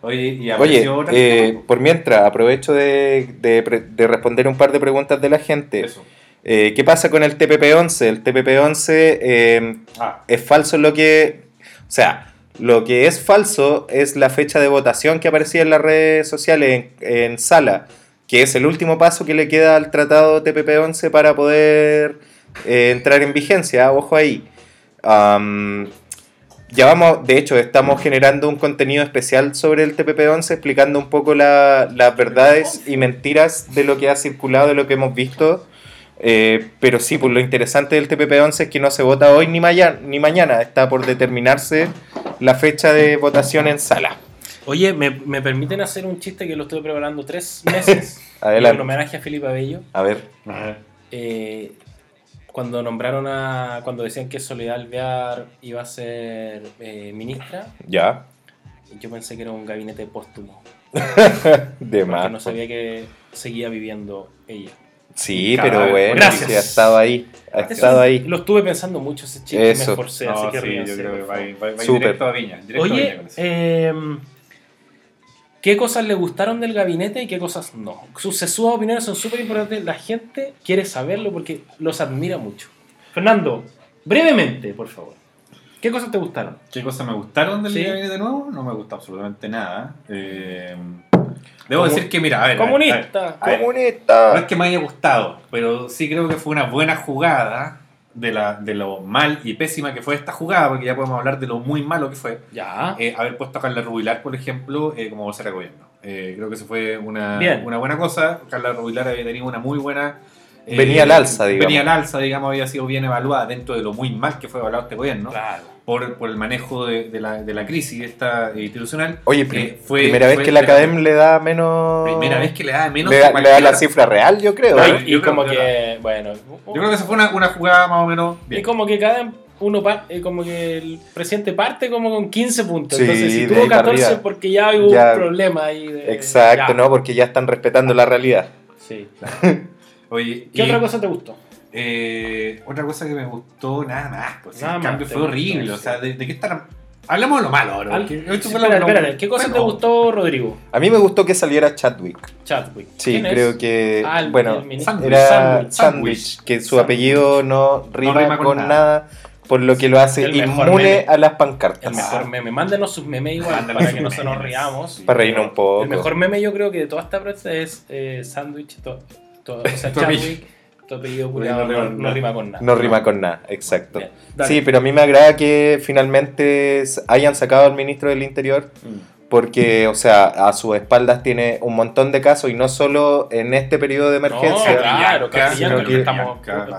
[SPEAKER 3] Oye, y
[SPEAKER 2] Oye, eh, por mientras, aprovecho de, de de responder un par de preguntas de la gente.
[SPEAKER 3] Eso.
[SPEAKER 2] Eh, ¿Qué pasa con el TPP-11? El TPP-11 eh,
[SPEAKER 3] Ah,
[SPEAKER 2] es falso lo que... O sea, lo que es falso es la fecha de votación que aparecía en las redes sociales en, en sala, que es el último paso que le queda al tratado TPP-11 para poder eh, entrar en vigencia. Ojo ahí. Ya vamos, de hecho, estamos generando un contenido especial sobre el TPP-11 explicando un poco la- las verdades y mentiras de lo que ha circulado, de lo que hemos visto. Eh, pero sí, pues lo interesante del TPP-11 es que no se vota hoy ni, ni mañana, está por determinarse la fecha de votación en sala.
[SPEAKER 1] Oye, ¿me, me permiten hacer un chiste que lo estuve preparando tres meses? <laughs>
[SPEAKER 2] Adelante.
[SPEAKER 1] En homenaje a Felipe Abello.
[SPEAKER 2] A ver,
[SPEAKER 1] Eh, cuando nombraron a. Cuando decían que Soledad Alvear iba a ser eh, ministra,
[SPEAKER 2] ya,
[SPEAKER 1] yo pensé que era un gabinete póstumo. <laughs>
[SPEAKER 2] de
[SPEAKER 1] Porque
[SPEAKER 2] más.
[SPEAKER 1] no sabía que seguía viviendo ella.
[SPEAKER 2] Sí,
[SPEAKER 3] Cada
[SPEAKER 2] pero
[SPEAKER 3] vez.
[SPEAKER 2] bueno,
[SPEAKER 1] Gracias.
[SPEAKER 2] ha estado ahí, ha estado ahí.
[SPEAKER 1] Lo estuve pensando mucho ese chiste,
[SPEAKER 2] Eso.
[SPEAKER 1] me esforcé, así
[SPEAKER 3] No,
[SPEAKER 1] que
[SPEAKER 3] sí, yo creo que va, va, va directo a Viña. directo a Viña
[SPEAKER 1] Oye,
[SPEAKER 3] con eso.
[SPEAKER 1] eh, ¿qué cosas le gustaron del gabinete y qué cosas no? Sus sesudas opiniones son súper importantes. La gente quiere saberlo porque los admira mucho. Fernando, brevemente, por favor. ¿Qué cosas te gustaron?
[SPEAKER 3] ¿Qué cosas me gustaron del
[SPEAKER 1] Sí.
[SPEAKER 3] gabinete nuevo? No me gustó absolutamente nada. Eh, debo
[SPEAKER 1] Comu-
[SPEAKER 3] decir que, mira, a ver. a ver, a ver.
[SPEAKER 1] Comunista.
[SPEAKER 3] A ver, No
[SPEAKER 2] ¡Comunista!
[SPEAKER 3] es que me haya gustado, pero sí creo que fue una buena jugada de, la, de lo mal y pésima que fue esta jugada, porque ya podemos hablar de lo muy malo que fue.
[SPEAKER 1] Ya.
[SPEAKER 3] Eh, haber puesto a Carla Rubilar, por ejemplo, eh, como vocera de gobierno. Eh, creo que eso fue una,
[SPEAKER 1] Bien.
[SPEAKER 3] una buena cosa. Carla Rubilar había tenido una muy buena... eh,
[SPEAKER 2] Venía al alza, digamos.
[SPEAKER 3] Venía al alza, digamos, había sido bien evaluada dentro de lo muy mal que fue evaluado este gobierno
[SPEAKER 1] Claro.
[SPEAKER 3] por, por el manejo de, de la, de la crisis esta eh, institucional.
[SPEAKER 2] Oye,
[SPEAKER 3] Eh, fue-
[SPEAKER 2] primera vez que la
[SPEAKER 3] de
[SPEAKER 2] Academ le da menos...
[SPEAKER 3] Primera vez que le da menos
[SPEAKER 2] le, da, le da la cifra real, yo creo.
[SPEAKER 3] Claro,
[SPEAKER 2] ¿eh?
[SPEAKER 1] y
[SPEAKER 3] yo creo
[SPEAKER 1] como
[SPEAKER 3] que
[SPEAKER 1] que, bueno.
[SPEAKER 3] Yo creo que esa fue una, una jugada más o menos
[SPEAKER 1] Y
[SPEAKER 3] bien.
[SPEAKER 1] como que cada uno pa- eh, como que el presidente parte como con 15 puntos.
[SPEAKER 2] Sí,
[SPEAKER 1] Entonces, si
[SPEAKER 2] de
[SPEAKER 1] tuvo
[SPEAKER 2] ahí para
[SPEAKER 1] 14
[SPEAKER 2] arriba.
[SPEAKER 1] porque ya hubo
[SPEAKER 2] Ya.
[SPEAKER 1] un problema ahí. de-
[SPEAKER 2] Exacto,
[SPEAKER 1] ya.
[SPEAKER 2] ¿no? Porque ya están respetando la realidad.
[SPEAKER 1] Sí. <laughs>
[SPEAKER 3] Oye,
[SPEAKER 1] ¿Qué
[SPEAKER 3] y,
[SPEAKER 1] otra cosa te gustó?
[SPEAKER 3] eh, otra cosa que me gustó, nada más. Pues,
[SPEAKER 1] Nada
[SPEAKER 3] el
[SPEAKER 1] más
[SPEAKER 3] cambio fue
[SPEAKER 1] gustó,
[SPEAKER 3] horrible.
[SPEAKER 1] sí.
[SPEAKER 3] O sea, ¿de, de qué están? Hablamos de lo malo ahora.
[SPEAKER 1] Sí, espérate, ¿Qué cosa te gustó, Rodrigo?
[SPEAKER 2] A mí me gustó que saliera Chadwick.
[SPEAKER 1] Chadwick.
[SPEAKER 2] Sí,
[SPEAKER 1] ¿Quién es?
[SPEAKER 2] creo que...
[SPEAKER 1] Ah, el-
[SPEAKER 2] bueno,
[SPEAKER 1] el.
[SPEAKER 3] Sandwich,
[SPEAKER 2] era
[SPEAKER 3] Sandwich,
[SPEAKER 2] Sandwich, que su
[SPEAKER 1] Sandwich.
[SPEAKER 2] apellido no rima,
[SPEAKER 3] rima con
[SPEAKER 2] con,
[SPEAKER 3] nada.
[SPEAKER 2] nada. por lo que lo hace inmune
[SPEAKER 1] meme.
[SPEAKER 2] a las pancartas.
[SPEAKER 1] El mejor meme. Mándenos sus memes igual para que no se nos riamos.
[SPEAKER 2] Para reírnos un poco.
[SPEAKER 1] El mejor meme yo creo que de toda esta prensa es eh, Sándwich. to- to- o <laughs> sea. Chadwick, tu apellido culiao,
[SPEAKER 3] No rima
[SPEAKER 1] no,
[SPEAKER 3] con
[SPEAKER 1] no
[SPEAKER 3] nada.
[SPEAKER 1] rima con nada.
[SPEAKER 2] No rima con nada, exacto.
[SPEAKER 1] Bien.
[SPEAKER 2] Sí, pero a mí me agrada que finalmente hayan sacado al ministro del Interior
[SPEAKER 3] Mm.
[SPEAKER 2] porque, o sea, a sus espaldas tiene un montón de casos y no solo en este periodo de emergencia.
[SPEAKER 1] No, claro,
[SPEAKER 2] sino
[SPEAKER 1] que estamos pronto,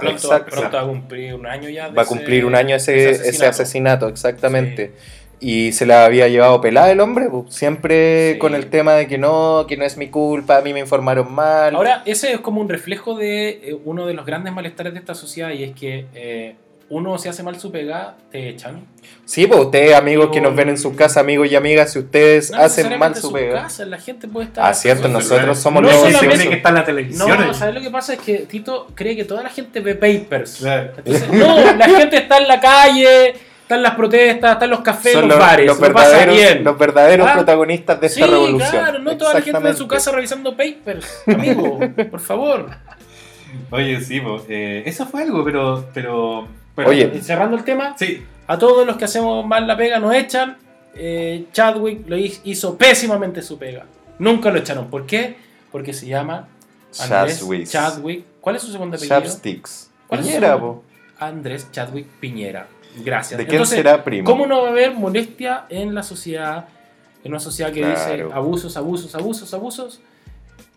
[SPEAKER 1] pronto va a cumplir un año ya. de
[SPEAKER 2] Va a
[SPEAKER 1] ese-
[SPEAKER 2] cumplir un año ese,
[SPEAKER 1] de
[SPEAKER 2] ese asesinato, exactamente. Y se la había llevado pelada el hombre, pues, siempre
[SPEAKER 1] Sí.
[SPEAKER 2] con el tema de que no, que no es mi culpa, a mí me informaron mal.
[SPEAKER 1] Ahora, ese es como un reflejo de eh, uno de los grandes malestares de esta sociedad y es que eh, uno se hace mal su pega, te echan.
[SPEAKER 2] sí, pues ustedes, amigos que nos ven en su casa, amigos y amigas, si ustedes
[SPEAKER 1] No
[SPEAKER 2] hacen mal su
[SPEAKER 1] su
[SPEAKER 2] pega.
[SPEAKER 1] casa, la gente puede estar...
[SPEAKER 2] Ah, cierto, nosotros somos
[SPEAKER 1] No
[SPEAKER 2] los
[SPEAKER 3] que está en la televisión.
[SPEAKER 1] No,
[SPEAKER 3] eh.
[SPEAKER 1] ¿sabes lo que pasa? Es que Tito cree que toda la gente ve papers.
[SPEAKER 3] Claro.
[SPEAKER 1] Entonces, no, la gente está en la calle, está en las protestas, está en los cafés,
[SPEAKER 2] Son
[SPEAKER 1] los,
[SPEAKER 2] los,
[SPEAKER 1] bares,
[SPEAKER 2] los
[SPEAKER 1] lo pasa
[SPEAKER 2] verdaderos,
[SPEAKER 1] bien.
[SPEAKER 2] los verdaderos
[SPEAKER 1] Ah,
[SPEAKER 2] protagonistas de
[SPEAKER 1] Sí,
[SPEAKER 2] esta revolución.
[SPEAKER 1] claro, no toda la gente está en su casa revisando papers, amigo, <laughs> por favor.
[SPEAKER 3] Oye, sí, eh, eso fue algo, pero. pero
[SPEAKER 2] Oye.
[SPEAKER 1] Cerrando el tema,
[SPEAKER 3] Sí,
[SPEAKER 1] a todos los que hacemos mal la pega nos echan. Eh, Chadwick lo hi- hizo pésimamente su pega. Nunca lo echaron. ¿Por qué? Porque se llama Andrés
[SPEAKER 2] Chadwick.
[SPEAKER 1] Chadwick. ¿Cuál es su segundo apellido?
[SPEAKER 2] Chapsticks.
[SPEAKER 1] ¿Cuál es su
[SPEAKER 2] Piñera, po.
[SPEAKER 1] Andrés Chadwick Piñera. Gracias.
[SPEAKER 2] ¿De quién
[SPEAKER 1] Entonces,
[SPEAKER 2] será primo?
[SPEAKER 1] ¿Cómo no va a haber molestia en la sociedad? En una sociedad que dice abusos, abusos, abusos, abusos.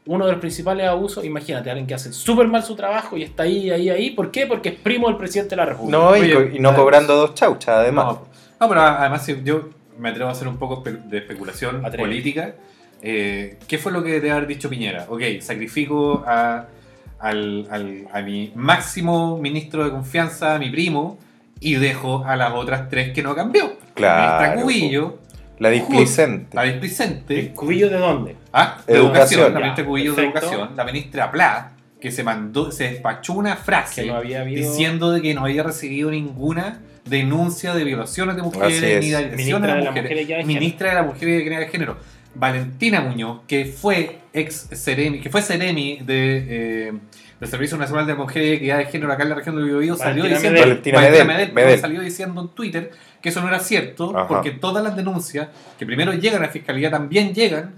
[SPEAKER 1] Uno de los principales abusos, imagínate, alguien que hace súper mal su trabajo y está ahí, ahí, ahí. ¿Por qué? Porque es primo del presidente de la República.
[SPEAKER 2] No, y,
[SPEAKER 3] Oye,
[SPEAKER 2] y no cobrando dos chauchas, además.
[SPEAKER 3] No, no, pero además yo me atrevo a hacer un poco de especulación política. Eh, ¿Qué fue lo que debe haber dicho Piñera? Ok, sacrifico a, al- al- a mi máximo ministro de confianza, a mi primo, y dejo a las otras tres que no cambió.
[SPEAKER 2] Claro,
[SPEAKER 3] La ministra Cubillo,
[SPEAKER 2] La displicente.
[SPEAKER 3] la displicente,
[SPEAKER 1] ¿El cubillo de dónde?
[SPEAKER 3] ah, de
[SPEAKER 2] Educación.
[SPEAKER 3] educación, la ministra Cubillo de educación, la ministra Pla, que se mandó, se despachó una frase
[SPEAKER 1] Que no había habido.
[SPEAKER 3] diciendo de que no había recibido ninguna denuncia de violaciones de mujeres
[SPEAKER 2] es.
[SPEAKER 3] ni de agresiones
[SPEAKER 1] Ministra
[SPEAKER 3] a
[SPEAKER 1] de la
[SPEAKER 3] mujeres.
[SPEAKER 1] Mujer Equidad de
[SPEAKER 3] Ministra de la Mujer y Equidad de Género. Valentina Muñoz, que fue ex Ceremi, que fue Ceremi de, eh, del Servicio Nacional de Mujer y Equidad de Género acá en la región del Biobío, salió diciendo.
[SPEAKER 2] Valentina
[SPEAKER 3] Valentina
[SPEAKER 2] Medel,
[SPEAKER 3] Medel,
[SPEAKER 2] Medel.
[SPEAKER 3] salió diciendo en Twitter que eso no era cierto,
[SPEAKER 2] Ajá.
[SPEAKER 3] porque todas las denuncias que primero llegan a la fiscalía también llegan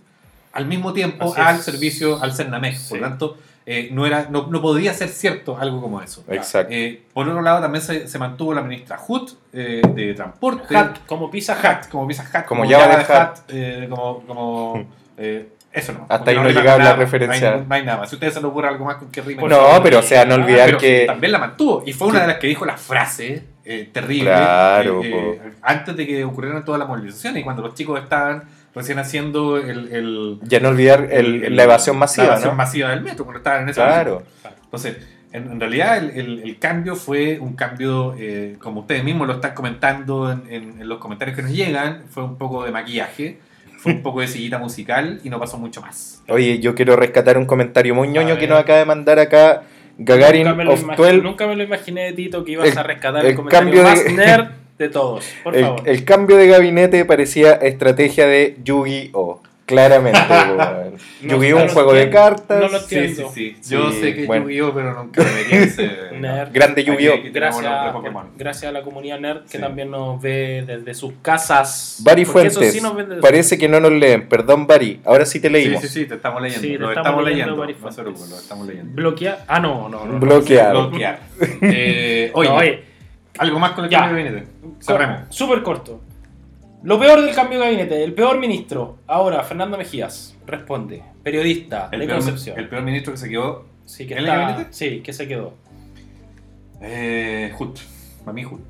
[SPEAKER 3] al mismo tiempo
[SPEAKER 1] Así
[SPEAKER 3] al
[SPEAKER 1] es.
[SPEAKER 3] servicio, al CERNAMEC.
[SPEAKER 1] Sí.
[SPEAKER 3] Por lo tanto, eh, no, era, no, no podría ser cierto algo como eso.
[SPEAKER 2] Exacto.
[SPEAKER 3] Eh, por otro lado, también se, se mantuvo la ministra Hut eh, de Transporte.
[SPEAKER 1] Hat, como Pizza Hat.
[SPEAKER 3] Como Pizza Hut.
[SPEAKER 2] Como Java de Hutt.
[SPEAKER 3] eh, como. como <laughs> eh, eso no.
[SPEAKER 2] Hasta ahí no llegaba la
[SPEAKER 3] nada,
[SPEAKER 2] referencia.
[SPEAKER 3] No hay, no hay nada más. Si ustedes se les ocurre algo más con que rima.
[SPEAKER 2] No, pero o sea, no olvidar
[SPEAKER 3] pero
[SPEAKER 2] que.
[SPEAKER 3] También la mantuvo. Y fue una de las que dijo la frase eh, terrible.
[SPEAKER 2] Claro,
[SPEAKER 3] eh, eh, antes de que ocurrieran todas las movilizaciones. Y cuando los chicos estaban recién haciendo el. el
[SPEAKER 2] Ya no olvidar el-
[SPEAKER 3] el-
[SPEAKER 2] la evasión masiva,
[SPEAKER 3] la evasión
[SPEAKER 2] ¿no?
[SPEAKER 3] masiva del metro, cuando estaban en ese
[SPEAKER 2] Claro.
[SPEAKER 3] entonces, en, en realidad el, el- el cambio fue un cambio, eh, como ustedes mismos lo están comentando en, en- en los comentarios que nos llegan, fue un poco de maquillaje, fue un poco de sillita musical y no pasó mucho más.
[SPEAKER 2] Oye, yo quiero rescatar un comentario muy ñoño que nos acaba de mandar acá Gagarin
[SPEAKER 1] nunca, me lo
[SPEAKER 2] of
[SPEAKER 1] imag-
[SPEAKER 2] 12.
[SPEAKER 1] nunca me lo imaginé, Tito, que ibas
[SPEAKER 2] El-
[SPEAKER 1] a rescatar el,
[SPEAKER 2] el
[SPEAKER 1] comentario
[SPEAKER 2] cambio de-
[SPEAKER 1] más nerd de todos. Por <laughs>
[SPEAKER 2] El,
[SPEAKER 1] favor.
[SPEAKER 2] el cambio de gabinete parecía estrategia de Yu-Gi-Oh! Claramente, <laughs> weón.
[SPEAKER 1] No,
[SPEAKER 2] Yu-Gi-Oh!
[SPEAKER 1] no
[SPEAKER 2] un
[SPEAKER 1] lo
[SPEAKER 2] juego de
[SPEAKER 1] entiendo.
[SPEAKER 2] cartas.
[SPEAKER 1] No lo
[SPEAKER 3] Sí, sí,
[SPEAKER 1] entiendo.
[SPEAKER 3] sí. Yo
[SPEAKER 2] Sí,
[SPEAKER 3] sé que
[SPEAKER 2] bueno.
[SPEAKER 3] Yu-Gi-Oh, pero nunca me ese... <laughs>
[SPEAKER 1] Nerd.
[SPEAKER 2] Grande Yu-Gi-Oh!
[SPEAKER 1] Gracias, gracias a la comunidad nerd que
[SPEAKER 3] Sí.
[SPEAKER 1] también nos ve desde sus casas.
[SPEAKER 2] Bari Fuentes.
[SPEAKER 1] sí
[SPEAKER 2] Parece que no nos leen. Perdón, Bari. Ahora sí te
[SPEAKER 3] Sí,
[SPEAKER 2] leímos.
[SPEAKER 3] sí, sí, te estamos leyendo.
[SPEAKER 1] Sí, te
[SPEAKER 3] lo
[SPEAKER 1] estamos
[SPEAKER 3] estamos,
[SPEAKER 1] leyendo,
[SPEAKER 3] leyendo. No se
[SPEAKER 1] Fuentes.
[SPEAKER 3] preocupen, lo estamos leyendo.
[SPEAKER 1] Bloquear. Ah, no, no, no.
[SPEAKER 2] Bloquear.
[SPEAKER 3] Bloquear. Eh, oye,
[SPEAKER 1] No, oye,
[SPEAKER 3] algo más con el
[SPEAKER 1] Ya.
[SPEAKER 3] cambio de gabinete. Cerremos.
[SPEAKER 1] cor- súper corto. Lo peor del cambio de gabinete, el peor ministro. Ahora, Fernando Mejías responde. Periodista
[SPEAKER 3] El
[SPEAKER 1] de
[SPEAKER 3] peor,
[SPEAKER 1] Concepción.
[SPEAKER 3] el peor ministro que se quedó,
[SPEAKER 1] sí, que
[SPEAKER 3] ¿en el
[SPEAKER 1] está-
[SPEAKER 3] gabinete?
[SPEAKER 1] Sí, que se quedó.
[SPEAKER 3] eh, Hut. Mí, Hut.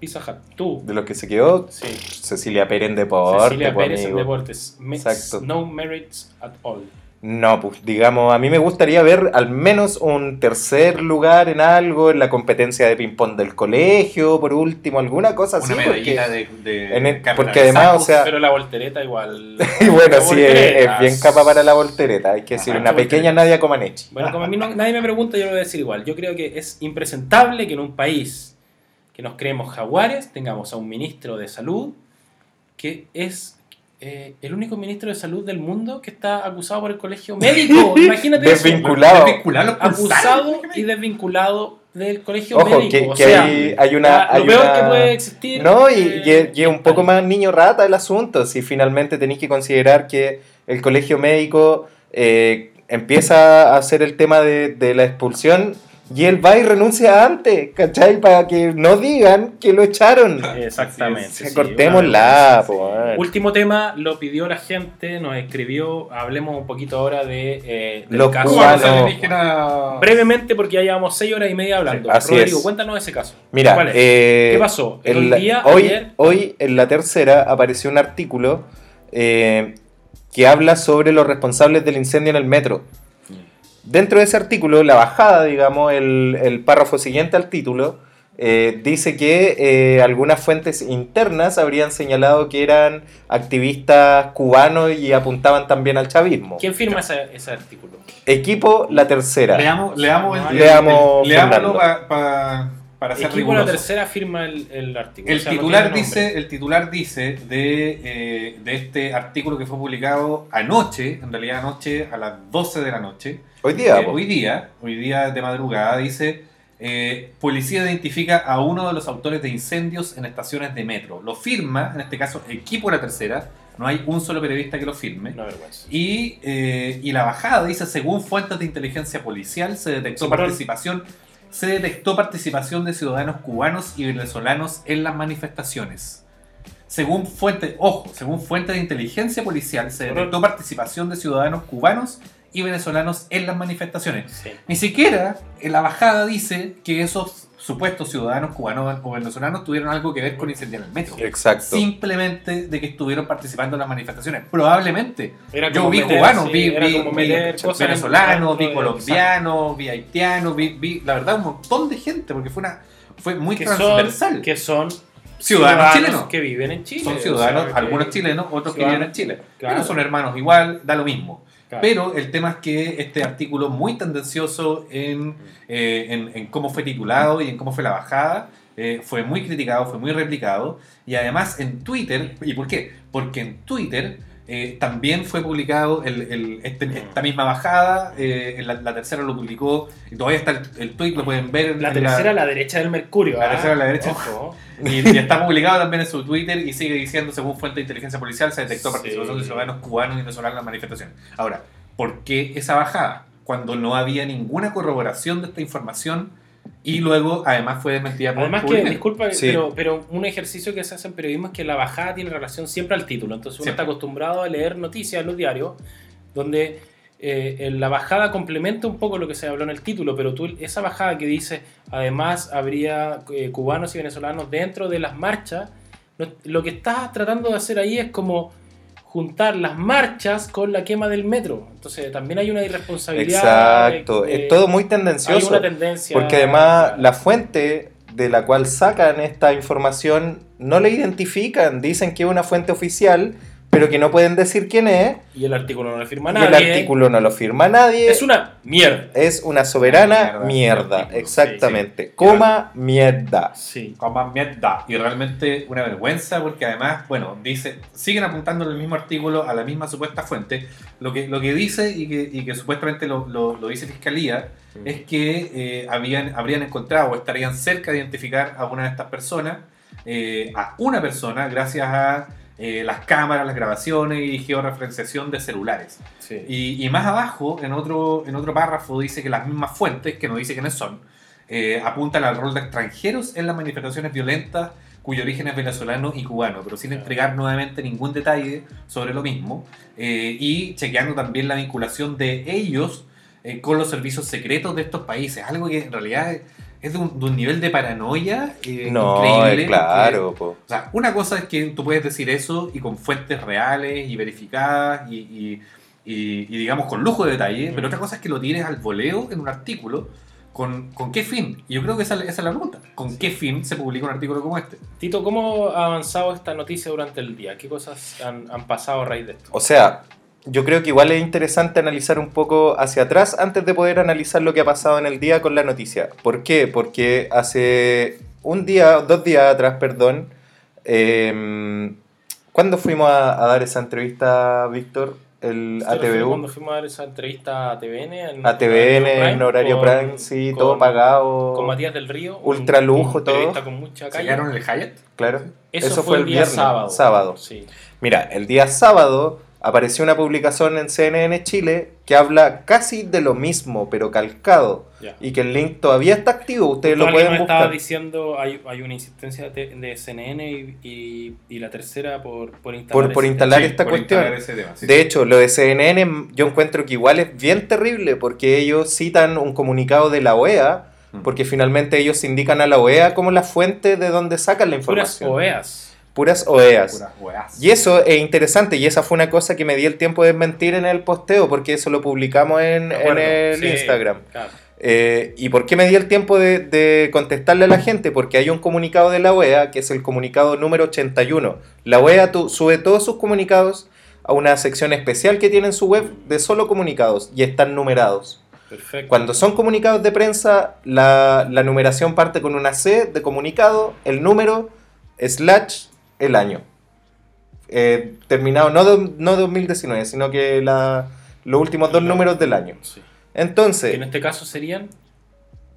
[SPEAKER 1] Pizza Hut. Tú.
[SPEAKER 2] De los que se quedó,
[SPEAKER 1] Sí.
[SPEAKER 2] Cecilia Pérez en deporte.
[SPEAKER 1] Cecilia Pérez en deportes.
[SPEAKER 2] Exacto.
[SPEAKER 1] No merits at all.
[SPEAKER 2] No, pues digamos, a mí me gustaría ver al menos un tercer lugar en algo, en la competencia de ping-pong del colegio, por último, alguna cosa así.
[SPEAKER 3] Una
[SPEAKER 2] porque-
[SPEAKER 3] medallita de, de
[SPEAKER 2] en el-
[SPEAKER 3] carrera
[SPEAKER 2] porque
[SPEAKER 3] de
[SPEAKER 2] además,
[SPEAKER 3] sacos.
[SPEAKER 2] o sea-
[SPEAKER 1] Pero la voltereta igual. <laughs>
[SPEAKER 2] Y bueno, sí, es, bien capa para la voltereta, hay que decir,
[SPEAKER 3] Ajá,
[SPEAKER 2] una pequeña
[SPEAKER 3] voltereta.
[SPEAKER 2] Nadia Comaneci.
[SPEAKER 1] Bueno, como a mí no- nadie me pregunta, yo lo voy a decir igual. Yo creo que es impresentable que en un país que nos creemos jaguares tengamos a un ministro de salud que es eh, el único ministro de salud del mundo que está acusado por el colegio <laughs> médico. Imagínate eso.
[SPEAKER 2] Desvinculado.
[SPEAKER 3] Los
[SPEAKER 1] Acusado y desvinculado del colegio
[SPEAKER 2] Ojo,
[SPEAKER 1] médico.
[SPEAKER 2] que,
[SPEAKER 1] o
[SPEAKER 2] que
[SPEAKER 1] sea,
[SPEAKER 2] hay, hay una... hay
[SPEAKER 1] lo peor
[SPEAKER 2] una-
[SPEAKER 1] que puede existir.
[SPEAKER 2] No, y,
[SPEAKER 1] eh,
[SPEAKER 2] y y un poco más niño rata el asunto, si finalmente tenéis que considerar que el colegio médico eh, empieza a hacer el tema de, de la expulsión y él va y renuncia antes, ¿cachai? Para que no digan que lo echaron. <laughs>
[SPEAKER 1] Exactamente.
[SPEAKER 3] Sí,
[SPEAKER 1] sí,
[SPEAKER 2] cortémosla, po.
[SPEAKER 1] Último tema, lo pidió la gente, nos escribió, hablemos un poquito ahora de eh, del
[SPEAKER 2] Los
[SPEAKER 1] caso.
[SPEAKER 3] Cubanos.
[SPEAKER 1] Brevemente, porque ya llevamos 6 horas y media hablando.
[SPEAKER 2] Sí, así
[SPEAKER 1] Rodrigo,
[SPEAKER 2] es.
[SPEAKER 1] cuéntanos ese caso.
[SPEAKER 2] Mira,
[SPEAKER 1] ¿Cuál es?
[SPEAKER 2] eh,
[SPEAKER 1] ¿Qué pasó? El día,
[SPEAKER 2] hoy,
[SPEAKER 1] ayer,
[SPEAKER 2] hoy en la tercera apareció un artículo eh, que habla sobre los responsables del incendio en el metro. Dentro de ese artículo, la bajada, digamos, el, el párrafo siguiente al título, eh, dice que eh, algunas fuentes internas habrían señalado que eran activistas cubanos y apuntaban también al chavismo.
[SPEAKER 1] ¿quién firma ese, ese artículo?
[SPEAKER 2] Equipo La Tercera.
[SPEAKER 3] Leamos, leamos, el-
[SPEAKER 2] Leamos,
[SPEAKER 3] el- leámoslo
[SPEAKER 2] Fernando.
[SPEAKER 3] para para ser
[SPEAKER 1] Equipo la tercera firma el, el artículo.
[SPEAKER 3] El
[SPEAKER 1] o sea, no
[SPEAKER 3] titular, dice, el titular dice de, eh, de este artículo que fue publicado anoche, en realidad anoche a las 12 de la noche,
[SPEAKER 2] Hoy día,
[SPEAKER 3] Eh, hoy día, hoy día de madrugada, dice, eh, policía identifica a uno de los autores de incendios en estaciones de metro. Lo firma, en este caso, equipo la tercera, no hay un solo periodista que lo firme.
[SPEAKER 1] Una vergüenza.
[SPEAKER 3] Y, eh, y la bajada dice, según fuentes de inteligencia policial, se detectó participación, se detectó participación de ciudadanos cubanos y venezolanos en las manifestaciones. Según fuente, ojo, según fuentes de inteligencia policial, se detectó participación de ciudadanos cubanos y venezolanos en las manifestaciones.
[SPEAKER 1] Sí.
[SPEAKER 3] Ni siquiera en la bajada dice que esos supuestos ciudadanos cubanos o venezolanos tuvieron algo que ver con incendiar el metro.
[SPEAKER 2] Exacto.
[SPEAKER 3] Simplemente de que estuvieron participando en las manifestaciones. Probablemente.
[SPEAKER 1] Era
[SPEAKER 3] Yo vi
[SPEAKER 1] meter,
[SPEAKER 3] cubanos,
[SPEAKER 1] sí,
[SPEAKER 3] vi, vi- venezolanos, vi colombianos, vi haitianos, vi, vi, la verdad, un montón de gente, porque fue una fue muy
[SPEAKER 1] que
[SPEAKER 3] transversal.
[SPEAKER 1] son, que son
[SPEAKER 3] Ciudadanos chilenos.
[SPEAKER 1] que viven en Chile.
[SPEAKER 3] son
[SPEAKER 1] o
[SPEAKER 3] ciudadanos,
[SPEAKER 1] sea,
[SPEAKER 3] algunos chilenos, otros que viven en Chile.
[SPEAKER 1] claro.
[SPEAKER 3] Pero son hermanos igual, da lo mismo.
[SPEAKER 1] Claro.
[SPEAKER 3] Pero el tema es que este artículo muy tendencioso en, eh, en, en cómo fue titulado y en cómo fue la bajada, eh, fue muy criticado, fue muy replicado. Y además en Twitter, ¿y por qué? Porque en Twitter eh, también fue publicado el- el- este- esta misma bajada, eh, la, la tercera lo publicó, y todavía está el, el tweet, lo pueden ver. en
[SPEAKER 1] la tercera a la derecha del Mercurio.
[SPEAKER 3] La
[SPEAKER 1] ¿ah?
[SPEAKER 3] tercera a la derecha.
[SPEAKER 1] Ojo.
[SPEAKER 3] y, y está publicado también en su Twitter y sigue diciendo, según fuente de inteligencia policial, se detectó
[SPEAKER 1] Sí.
[SPEAKER 3] participación de ciudadanos cubanos y venezolanos en las manifestaciones. Ahora, ¿por qué esa bajada? Cuando no había ninguna corroboración de esta información y luego además fue desmentida por
[SPEAKER 1] Además que, disculpa,
[SPEAKER 2] Sí.
[SPEAKER 1] pero, pero un ejercicio que se hace en periodismo es que la bajada tiene relación siempre al título. Entonces uno
[SPEAKER 3] Siempre.
[SPEAKER 1] está acostumbrado a leer noticias en los diarios donde eh, la bajada complementa un poco lo que se habló en el título, pero tú esa bajada que dice además habría eh, cubanos y venezolanos dentro de las marchas, lo que estás tratando de hacer ahí es como juntar las marchas con la quema del metro. Entonces también hay una irresponsabilidad.
[SPEAKER 2] Exacto.
[SPEAKER 1] eh,
[SPEAKER 2] es todo muy
[SPEAKER 1] Hay
[SPEAKER 2] tendencioso.
[SPEAKER 1] una tendencia.
[SPEAKER 2] Porque además la fuente de la cual sacan esta información no la identifican. Dicen que es una fuente oficial, pero que no pueden decir quién es.
[SPEAKER 1] Y el artículo no lo firma
[SPEAKER 2] Y
[SPEAKER 1] nadie.
[SPEAKER 2] el artículo no lo firma nadie.
[SPEAKER 1] Es una mierda.
[SPEAKER 2] Es una soberana
[SPEAKER 3] Mierda,
[SPEAKER 2] exactamente.
[SPEAKER 3] sí, sí.
[SPEAKER 2] Coma mierda.
[SPEAKER 1] Sí.
[SPEAKER 3] Como mierda. Y realmente una vergüenza porque además, bueno, dice, siguen apuntando el mismo artículo a la misma supuesta fuente. Lo que, lo que dice y que, y que supuestamente lo, lo- lo dice Fiscalía es que eh, habían, habrían encontrado o estarían cerca de identificar a una de estas personas, eh, a una persona, gracias a eh, las cámaras, las grabaciones y georreferenciación de celulares.
[SPEAKER 1] Sí.
[SPEAKER 3] Y, y más abajo, en otro, en otro párrafo, dice que las mismas fuentes, que no dice quiénes son, eh, apuntan al rol de extranjeros en las manifestaciones violentas cuyo origen es venezolano y cubano, pero sin entregar nuevamente ningún detalle sobre lo mismo, eh, y chequeando también la vinculación de ellos eh, con los servicios secretos de estos países, algo que en realidad es- de un, de un nivel de paranoia eh,
[SPEAKER 2] No,
[SPEAKER 3] increíble.
[SPEAKER 2] es claro, po.
[SPEAKER 3] O sea, una cosa es que tú puedes decir eso y con fuentes reales y verificadas y, y- y- y, digamos con lujo de detalle, pero otra cosa es que lo tires al voleo en un artículo. ¿Con, con qué fin? Y yo creo que esa, esa es la pregunta. ¿Con qué fin se publica un artículo como este?
[SPEAKER 1] Tito, ¿cómo ha avanzado esta noticia durante el día? ¿Qué cosas han, han pasado a raíz de esto?
[SPEAKER 2] O sea, yo creo que igual es interesante analizar un poco hacia atrás antes de poder analizar lo que ha pasado en el día con la noticia. ¿Por qué? Porque hace un día, dos días atrás, perdón, eh, ¿cuándo fuimos a, a dar esa entrevista, Víctor? El ATVU.
[SPEAKER 1] Cuando fuimos a dar esa entrevista a TVN. En
[SPEAKER 2] A TVN en horario Prime, sí,
[SPEAKER 1] con-
[SPEAKER 2] todo pagado.
[SPEAKER 1] Con Matías del Río.
[SPEAKER 2] Ultra lujo,
[SPEAKER 1] un
[SPEAKER 2] todo.
[SPEAKER 1] con mucha calle.
[SPEAKER 3] ¿Sacaron el Hyatt?
[SPEAKER 2] Claro.
[SPEAKER 1] Eso, fue, el día
[SPEAKER 2] viernes,
[SPEAKER 1] sábado.
[SPEAKER 2] sábado.
[SPEAKER 1] Sí.
[SPEAKER 2] Mira, el día sábado apareció una publicación en CNN Chile que habla casi de lo mismo, pero calcado. Y que el link todavía está activo, ustedes lo pueden
[SPEAKER 1] me estaba
[SPEAKER 2] buscar.
[SPEAKER 1] diciendo, hay, hay una insistencia de, de CNN y, y- y la tercera por, por instalar.
[SPEAKER 2] Por, por
[SPEAKER 1] ese
[SPEAKER 2] instalar esta
[SPEAKER 3] por
[SPEAKER 2] cuestión.
[SPEAKER 3] instalar ese tema, sí.
[SPEAKER 2] De hecho, lo de CNN yo encuentro que igual es bien terrible porque ellos citan un comunicado de la OEA,
[SPEAKER 3] Mm.
[SPEAKER 2] porque finalmente ellos indican a la OEA como la fuente de donde sacan la
[SPEAKER 1] Puras
[SPEAKER 2] información.
[SPEAKER 1] OEAs.
[SPEAKER 2] Puras OEAs.
[SPEAKER 3] Puras.
[SPEAKER 2] Y eso es interesante y esa fue una cosa que me di el tiempo de mentir en el posteo porque eso lo publicamos en, en el
[SPEAKER 1] sí,
[SPEAKER 2] Instagram.
[SPEAKER 1] claro.
[SPEAKER 2] Eh, ¿Y por qué me di el tiempo de, de contestarle a la gente? Porque hay un comunicado de la OEA, que es el comunicado número 81. La OEA tu- sube todos sus comunicados a una sección especial que tiene en su web de solo comunicados y están numerados.
[SPEAKER 1] Perfecto.
[SPEAKER 2] Cuando son comunicados de prensa, la, la numeración parte con una C de comunicado, el número, slash, el año. Eh, terminado, no, do- no 2019, sino que la, los últimos dos números del año.
[SPEAKER 1] Sí.
[SPEAKER 2] Entonces,
[SPEAKER 1] Que en este caso serían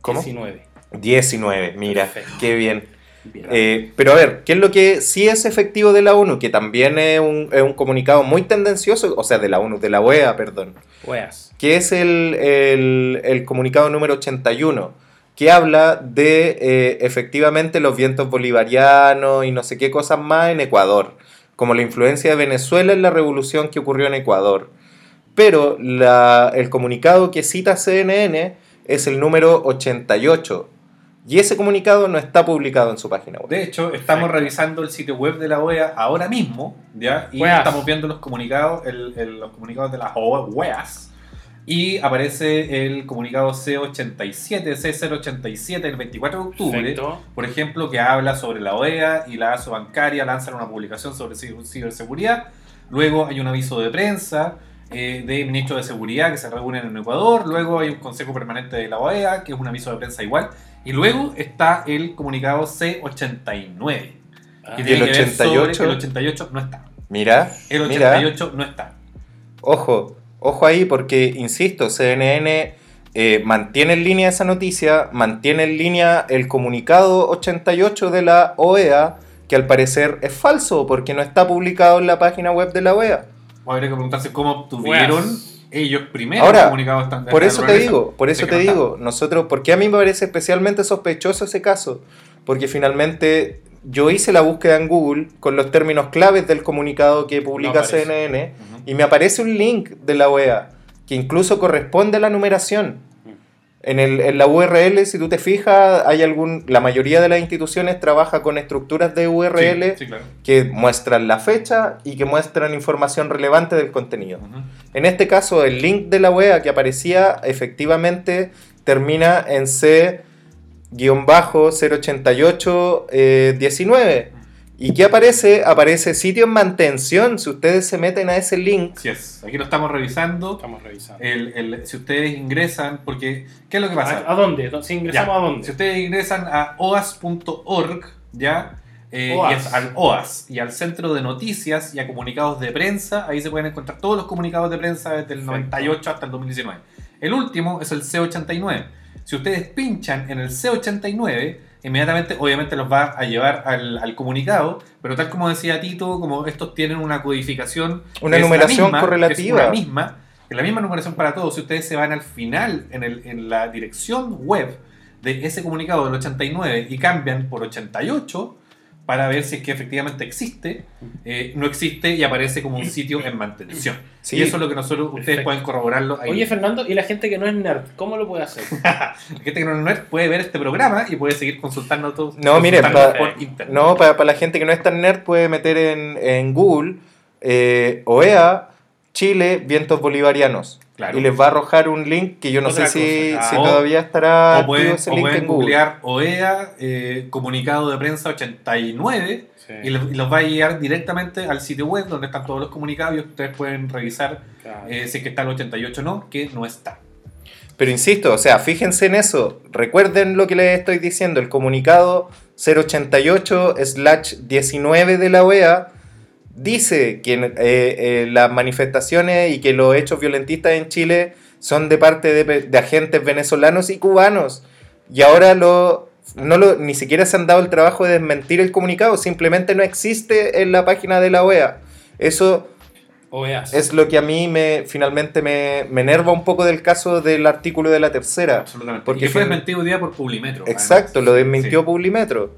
[SPEAKER 2] ¿Cómo?
[SPEAKER 1] 19.
[SPEAKER 2] 19, mira,
[SPEAKER 1] Perfecto.
[SPEAKER 2] qué bien.
[SPEAKER 1] Bien.
[SPEAKER 2] Eh, pero a ver, ¿qué es lo que sí es efectivo de la ONU? Que también es un, es un comunicado muy tendencioso, o sea, de la ONU, de la OEA, perdón.
[SPEAKER 1] Weas.
[SPEAKER 2] que es el, el- el comunicado número 81, que habla de eh, efectivamente los vientos bolivarianos y no sé qué cosas más en Ecuador, como la influencia de Venezuela en la revolución que ocurrió en Ecuador. Pero la- el comunicado que cita CNN es el número 88, y ese comunicado no está publicado en su página web.
[SPEAKER 3] De hecho, estamos revisando el sitio web de la OEA ahora mismo, ¿ya? Y
[SPEAKER 1] Weas.
[SPEAKER 3] estamos viendo los comunicados, el- el- los comunicados de las OEAs. Y aparece el comunicado C87, C087, el 24 de octubre,
[SPEAKER 1] Perfecto.
[SPEAKER 3] por ejemplo, que habla sobre la OEA y la ASO bancaria lanzan una publicación sobre ciber- ciberseguridad. Luego hay un aviso de prensa eh, de ministros de seguridad que se reúnen en Ecuador. Luego hay un consejo permanente de la OEA, que es un aviso de prensa igual. Y luego está el comunicado C89.
[SPEAKER 1] Ah,
[SPEAKER 3] Que
[SPEAKER 2] ¿Y el
[SPEAKER 3] que ver sobre-
[SPEAKER 2] 88?
[SPEAKER 3] el 88 no está.
[SPEAKER 2] Mira,
[SPEAKER 3] El
[SPEAKER 2] mira.
[SPEAKER 3] 88 no está.
[SPEAKER 2] Ojo, ojo ahí porque, insisto, CNN eh, mantiene en línea esa noticia, mantiene en línea el comunicado 88 de la OEA, que al parecer es falso porque no está publicado en la página web de la OEA.
[SPEAKER 3] Habría que preguntarse cómo obtuvieron
[SPEAKER 1] Weas.
[SPEAKER 3] ellos primero
[SPEAKER 2] Ahora,
[SPEAKER 3] el comunicado esta- de
[SPEAKER 2] Por eso te digo, por eso te
[SPEAKER 3] no
[SPEAKER 2] digo, nosotros, porque a mí me parece especialmente sospechoso ese caso, porque finalmente yo hice la búsqueda en Google con los términos claves del comunicado que publica
[SPEAKER 1] aparece.
[SPEAKER 2] CNN y me aparece un link de la OEA que incluso corresponde a la numeración. En, el, en la URL, si tú te fijas, hay algún, la mayoría de las instituciones trabaja con estructuras de URL
[SPEAKER 3] Sí, sí, claro.
[SPEAKER 2] que muestran la fecha y que muestran información relevante del contenido.
[SPEAKER 3] Ujú.
[SPEAKER 2] En este caso, el link de la web que aparecía efectivamente termina en C-088-19. ¿Y qué aparece? Aparece sitio en mantención. Si ustedes se meten a ese link,
[SPEAKER 3] Así es. Aquí lo estamos revisando.
[SPEAKER 1] Estamos revisando.
[SPEAKER 3] El- el- si ustedes ingresan, porque ¿qué es lo que pasa?
[SPEAKER 1] ¿A, a dónde? Si ingresamos
[SPEAKER 3] Ya.
[SPEAKER 1] a dónde?
[SPEAKER 3] Si ustedes ingresan a oas.org, ¿ya? Eh,
[SPEAKER 1] OAS.
[SPEAKER 3] Y es al OAS y al centro de noticias y a comunicados de prensa, ahí se pueden encontrar todos los comunicados de prensa desde el
[SPEAKER 1] Perfecto.
[SPEAKER 3] 98 hasta el 2019. El último es el C89. Si ustedes pinchan en el C89, inmediatamente obviamente los va a llevar al, al comunicado, pero tal como decía Tito, como estos tienen una codificación,
[SPEAKER 2] Una numeración
[SPEAKER 3] misma,
[SPEAKER 2] correlativa.
[SPEAKER 3] Es la misma, es la misma numeración para todos. Si ustedes se van al final en, el, en la dirección web de ese comunicado del 89 y cambian por 88 para ver si es que efectivamente existe, eh, no existe y aparece como un sitio en mantención.
[SPEAKER 2] Sí.
[SPEAKER 3] Y eso es lo que nosotros, ustedes
[SPEAKER 1] Perfecto.
[SPEAKER 3] pueden corroborarlo ahí.
[SPEAKER 1] Oye, Fernando, ¿y la gente que no es nerd? ¿Cómo lo puede hacer? <laughs>
[SPEAKER 3] La gente que no es nerd puede ver este programa y puede seguir consultando todo.
[SPEAKER 2] No, mire, pa-
[SPEAKER 3] por internet.
[SPEAKER 2] no, para, la gente que no es tan nerd puede meter en, en Google eh, OEA Chile vientos bolivarianos.
[SPEAKER 3] Claro.
[SPEAKER 2] Y les va a arrojar un link que yo no
[SPEAKER 1] Otra
[SPEAKER 2] sé si, si
[SPEAKER 3] Ah, o-
[SPEAKER 2] todavía estará
[SPEAKER 3] o pueden,
[SPEAKER 2] ese
[SPEAKER 3] o
[SPEAKER 2] link
[SPEAKER 3] pueden
[SPEAKER 2] en Google.
[SPEAKER 3] googlear OEA, eh, comunicado de prensa 89,
[SPEAKER 1] Sí,
[SPEAKER 3] y, los va a guiar directamente al sitio web donde están todos los comunicados y ustedes pueden revisar
[SPEAKER 1] claro.
[SPEAKER 3] eh, si es que está el 88 o no, que no está.
[SPEAKER 2] Pero insisto, o sea, fíjense en eso. Recuerden lo que les estoy diciendo. El comunicado 088-19 de la OEA dice que eh, eh, las manifestaciones y que los hechos violentistas en Chile son de parte de, de agentes venezolanos y cubanos. Y ahora lo, no lo, ni siquiera se han dado el trabajo de desmentir el comunicado. Simplemente no existe en la página de la OEA. Eso
[SPEAKER 1] OEAs.
[SPEAKER 2] es lo que a mí me finalmente me, me enerva un poco del caso del artículo de la tercera.
[SPEAKER 3] Absolutamente.
[SPEAKER 2] Porque
[SPEAKER 3] y fue
[SPEAKER 2] fin-
[SPEAKER 3] desmentido día por Publimetro.
[SPEAKER 2] Exacto,
[SPEAKER 3] además.
[SPEAKER 2] lo desmintió
[SPEAKER 3] Sí.
[SPEAKER 2] Publimetro.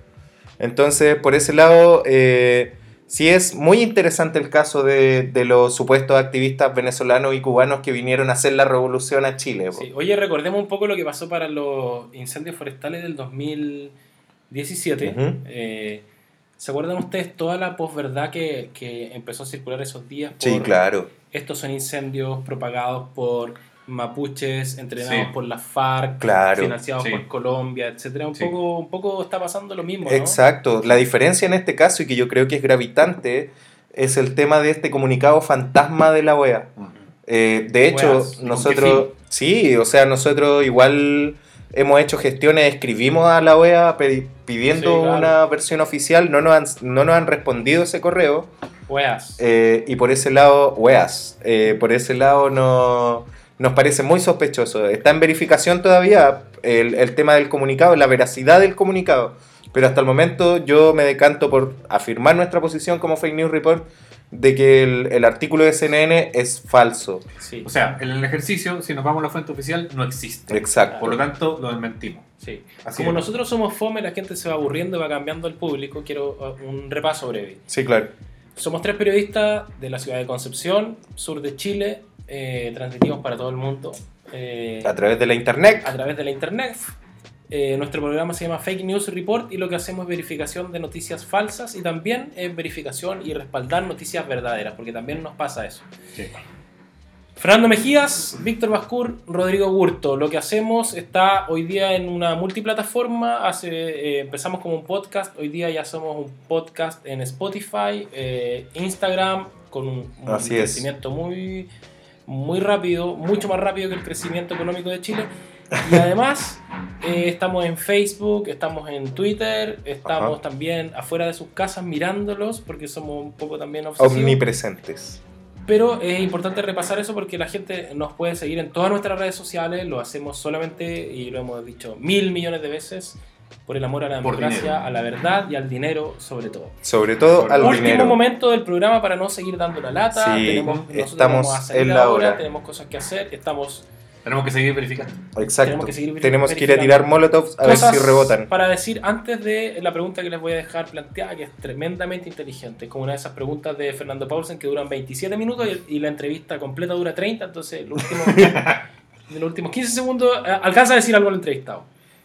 [SPEAKER 2] Entonces, por ese lado, eh, sí es muy interesante el caso de, de los supuestos activistas venezolanos y cubanos que vinieron a hacer la revolución a Chile.
[SPEAKER 1] Sí, Oye, recordemos un poco lo que pasó para los incendios forestales del 2017.
[SPEAKER 2] Ujú.
[SPEAKER 1] Eh, ¿Se acuerdan ustedes toda la posverdad que, que empezó a circular esos días?
[SPEAKER 2] Sí,
[SPEAKER 1] por
[SPEAKER 2] claro.
[SPEAKER 1] Estos son incendios propagados por mapuches, entrenados
[SPEAKER 3] Sí.
[SPEAKER 1] por la FARC,
[SPEAKER 2] Claro,
[SPEAKER 1] financiados
[SPEAKER 3] sí.
[SPEAKER 1] por Colombia, etcétera. Un,
[SPEAKER 3] Sí.
[SPEAKER 1] poco, un poco está pasando lo mismo, ¿no?
[SPEAKER 2] Exacto. La diferencia en este caso, y que yo creo que es gravitante, es el tema de este comunicado fantasma de la OEA.
[SPEAKER 3] Mm.
[SPEAKER 2] Eh, de hecho,
[SPEAKER 1] Weas, ¿y con
[SPEAKER 2] nosotros, Sí, o sea, nosotros igual hemos hecho gestiones, escribimos a la OEA pidiendo
[SPEAKER 1] Sí, claro.
[SPEAKER 2] una versión oficial, no nos han, no nos han respondido ese correo.
[SPEAKER 1] Weas.
[SPEAKER 2] Eh, y por ese lado, weas, eh, por ese lado no, nos parece muy sospechoso. Está en verificación todavía el, el tema del comunicado, la veracidad del comunicado. Pero hasta el momento yo me decanto por afirmar nuestra posición como Fake News Report de que el, el artículo de CNN es falso.
[SPEAKER 1] Sí.
[SPEAKER 3] O sea, en el ejercicio, si nos vamos a la fuente oficial, no existe.
[SPEAKER 2] Exacto.
[SPEAKER 3] Por lo tanto, lo desmentimos.
[SPEAKER 1] sí.
[SPEAKER 3] Así
[SPEAKER 1] Como
[SPEAKER 3] es.
[SPEAKER 1] nosotros somos fome, la gente se va aburriendo y va cambiando el público. Quiero uh, un repaso breve.
[SPEAKER 2] Sí, claro.
[SPEAKER 1] Somos tres periodistas de la ciudad de Concepción, sur de Chile, eh, transmitimos para todo el mundo eh,
[SPEAKER 2] A través de la internet.
[SPEAKER 1] a través de la internet. Eh, nuestro programa se llama Fake News Report y lo que hacemos es verificación de noticias falsas y también es verificación y respaldar noticias verdaderas, porque también nos pasa eso.
[SPEAKER 3] Sí.
[SPEAKER 1] Fernando Mejías, Víctor Bascur, Rodrigo Gurto. Lo que hacemos está hoy día en una multiplataforma. Hace, eh, empezamos como un podcast, hoy día ya somos un podcast en Spotify, eh, Instagram, con un, un crecimiento muy, muy rápido, mucho más rápido que el crecimiento económico de Chile. Y además <laughs> eh, estamos en Facebook, estamos en Twitter, estamos
[SPEAKER 2] Ajá.
[SPEAKER 1] también afuera de sus casas mirándolos porque somos un poco también obsesivos.
[SPEAKER 2] Omnipresentes.
[SPEAKER 1] Pero es importante repasar eso porque la gente nos puede seguir en todas nuestras redes sociales, lo hacemos solamente, y lo hemos dicho mil millones de veces, por el amor a la
[SPEAKER 3] Por
[SPEAKER 1] democracia,
[SPEAKER 3] dinero.
[SPEAKER 1] a la verdad y al dinero sobre todo.
[SPEAKER 2] Sobre todo al.
[SPEAKER 1] Último
[SPEAKER 2] dinero.
[SPEAKER 1] momento del programa para no seguir dando la lata,
[SPEAKER 2] Sí,
[SPEAKER 1] tenemos,
[SPEAKER 2] estamos
[SPEAKER 1] a
[SPEAKER 2] en la hora.
[SPEAKER 1] tenemos cosas que hacer, estamos
[SPEAKER 3] Tenemos que seguir verificando.
[SPEAKER 2] Exacto.
[SPEAKER 1] Tenemos que seguir
[SPEAKER 2] Tenemos que ir a tirar molotovs a ver si rebotan.
[SPEAKER 1] para decir antes de la pregunta que les voy a dejar planteada, que es tremendamente inteligente. Es como una de esas preguntas de Fernando Paulsen que duran 27 minutos y, y la entrevista completa dura 30, entonces el último, <laughs> de los últimos 15 segundos eh, alcanza a decir algo al entrevistado.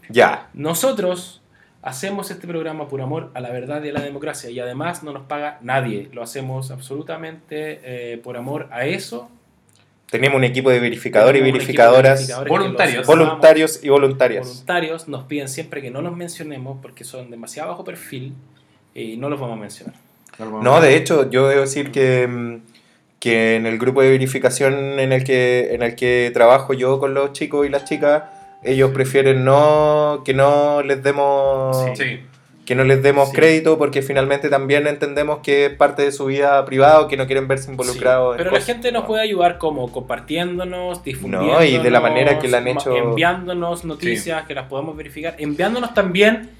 [SPEAKER 2] Ya.
[SPEAKER 1] Nosotros hacemos este programa por amor a la verdad y a la democracia y además no nos paga nadie. Lo hacemos absolutamente eh, por amor a eso.
[SPEAKER 2] Tenemos un equipo de verificadores y
[SPEAKER 1] de
[SPEAKER 2] verificadoras,
[SPEAKER 1] verificadores
[SPEAKER 3] voluntarios.
[SPEAKER 2] voluntarios y voluntarias.
[SPEAKER 1] voluntarios nos piden siempre que no los mencionemos porque son demasiado bajo perfil y no los vamos a mencionar.
[SPEAKER 2] No, de hecho, yo debo decir que, mm, que en el grupo de verificación en el que en el que trabajo yo con los chicos y las chicas, ellos prefieren no que no les demos
[SPEAKER 3] Sí.
[SPEAKER 2] que no les demos
[SPEAKER 1] Sí.
[SPEAKER 2] crédito porque finalmente también entendemos que es parte de su vida privada o que no quieren verse involucrados.
[SPEAKER 1] Sí,
[SPEAKER 2] en
[SPEAKER 1] pero la
[SPEAKER 2] cosas.
[SPEAKER 1] gente nos puede ayudar como compartiéndonos, difundiendo.
[SPEAKER 2] No, y de la manera que la han hecho-
[SPEAKER 1] Enviándonos noticias que las podemos verificar. Enviándonos también,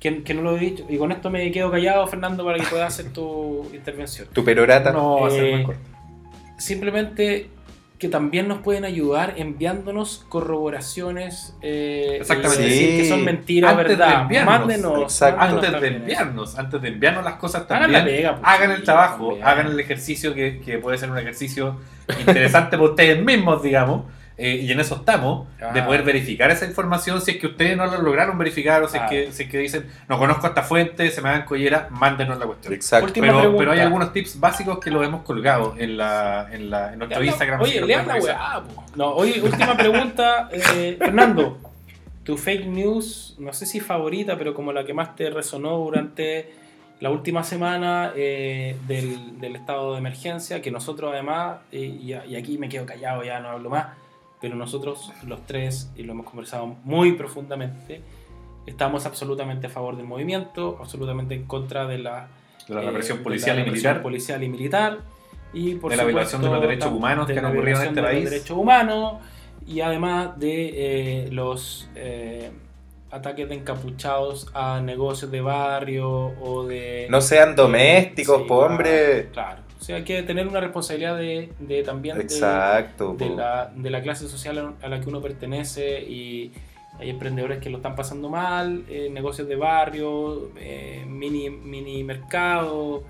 [SPEAKER 1] que, que no lo he dicho, y con esto me quedo callado, Fernando, para que puedas hacer tu <laughs> intervención.
[SPEAKER 2] Tu perorata.
[SPEAKER 3] No va a ser
[SPEAKER 1] Eh,
[SPEAKER 3] muy corto.
[SPEAKER 1] Simplemente que también nos pueden ayudar enviándonos corroboraciones eh,
[SPEAKER 3] Exactamente.
[SPEAKER 1] de decir que son mentiras,
[SPEAKER 3] Antes de
[SPEAKER 1] verdad.
[SPEAKER 3] enviarnos.
[SPEAKER 1] Mándenos.
[SPEAKER 3] Antes de enviarnos, antes de enviarnos las cosas
[SPEAKER 1] Hagan
[SPEAKER 3] también,
[SPEAKER 1] la pega, pues,
[SPEAKER 3] hagan
[SPEAKER 1] sí,
[SPEAKER 3] el trabajo, hagan el ejercicio que, que puede ser un ejercicio interesante para ustedes mismos, digamos. Eh, y en eso estamos, de
[SPEAKER 1] Ah.
[SPEAKER 3] poder verificar esa información si es que ustedes no lo lograron verificar o si,
[SPEAKER 1] Ah.
[SPEAKER 3] es, que, si es que dicen, no conozco esta fuente, se me dan collera, mándenos la cuestión.
[SPEAKER 2] Exacto.
[SPEAKER 1] Última
[SPEAKER 3] Pero,
[SPEAKER 1] pregunta.
[SPEAKER 3] pero hay algunos tips básicos que los hemos colgado en, la, en, la, en nuestro
[SPEAKER 1] la-
[SPEAKER 3] Instagram.
[SPEAKER 1] Oye,
[SPEAKER 3] lo
[SPEAKER 1] lean la weá. No, oye, última pregunta. eh, <laughs> Fernando, tu fake news, no sé si favorita, pero como la que más te resonó durante la última semana eh, del, del estado de emergencia, que nosotros además, eh, y, y aquí me quedo callado, ya no hablo más, pero nosotros los tres, y lo hemos conversado muy profundamente, estamos absolutamente a favor del movimiento, absolutamente en contra de la
[SPEAKER 3] De la
[SPEAKER 1] eh,
[SPEAKER 3] represión
[SPEAKER 1] de
[SPEAKER 3] policial
[SPEAKER 1] la
[SPEAKER 3] y
[SPEAKER 1] represión policial y militar y por
[SPEAKER 3] De la violación de los
[SPEAKER 1] supuesto,
[SPEAKER 3] derechos humanos
[SPEAKER 1] de
[SPEAKER 3] que han ocurrido en este
[SPEAKER 1] de
[SPEAKER 3] país.
[SPEAKER 1] los derechos humanos y además de eh, los eh, ataques de encapuchados a negocios de barrio o de
[SPEAKER 2] No sean domésticos,
[SPEAKER 1] Sí,
[SPEAKER 2] po,
[SPEAKER 1] claro,
[SPEAKER 2] hombre.
[SPEAKER 1] claro o sea hay que tener una responsabilidad de, de también
[SPEAKER 2] Exacto.
[SPEAKER 1] de la, de la clase social a la que uno pertenece y hay emprendedores que lo están pasando mal, eh, negocios de barrio, eh, mini, mini mercado,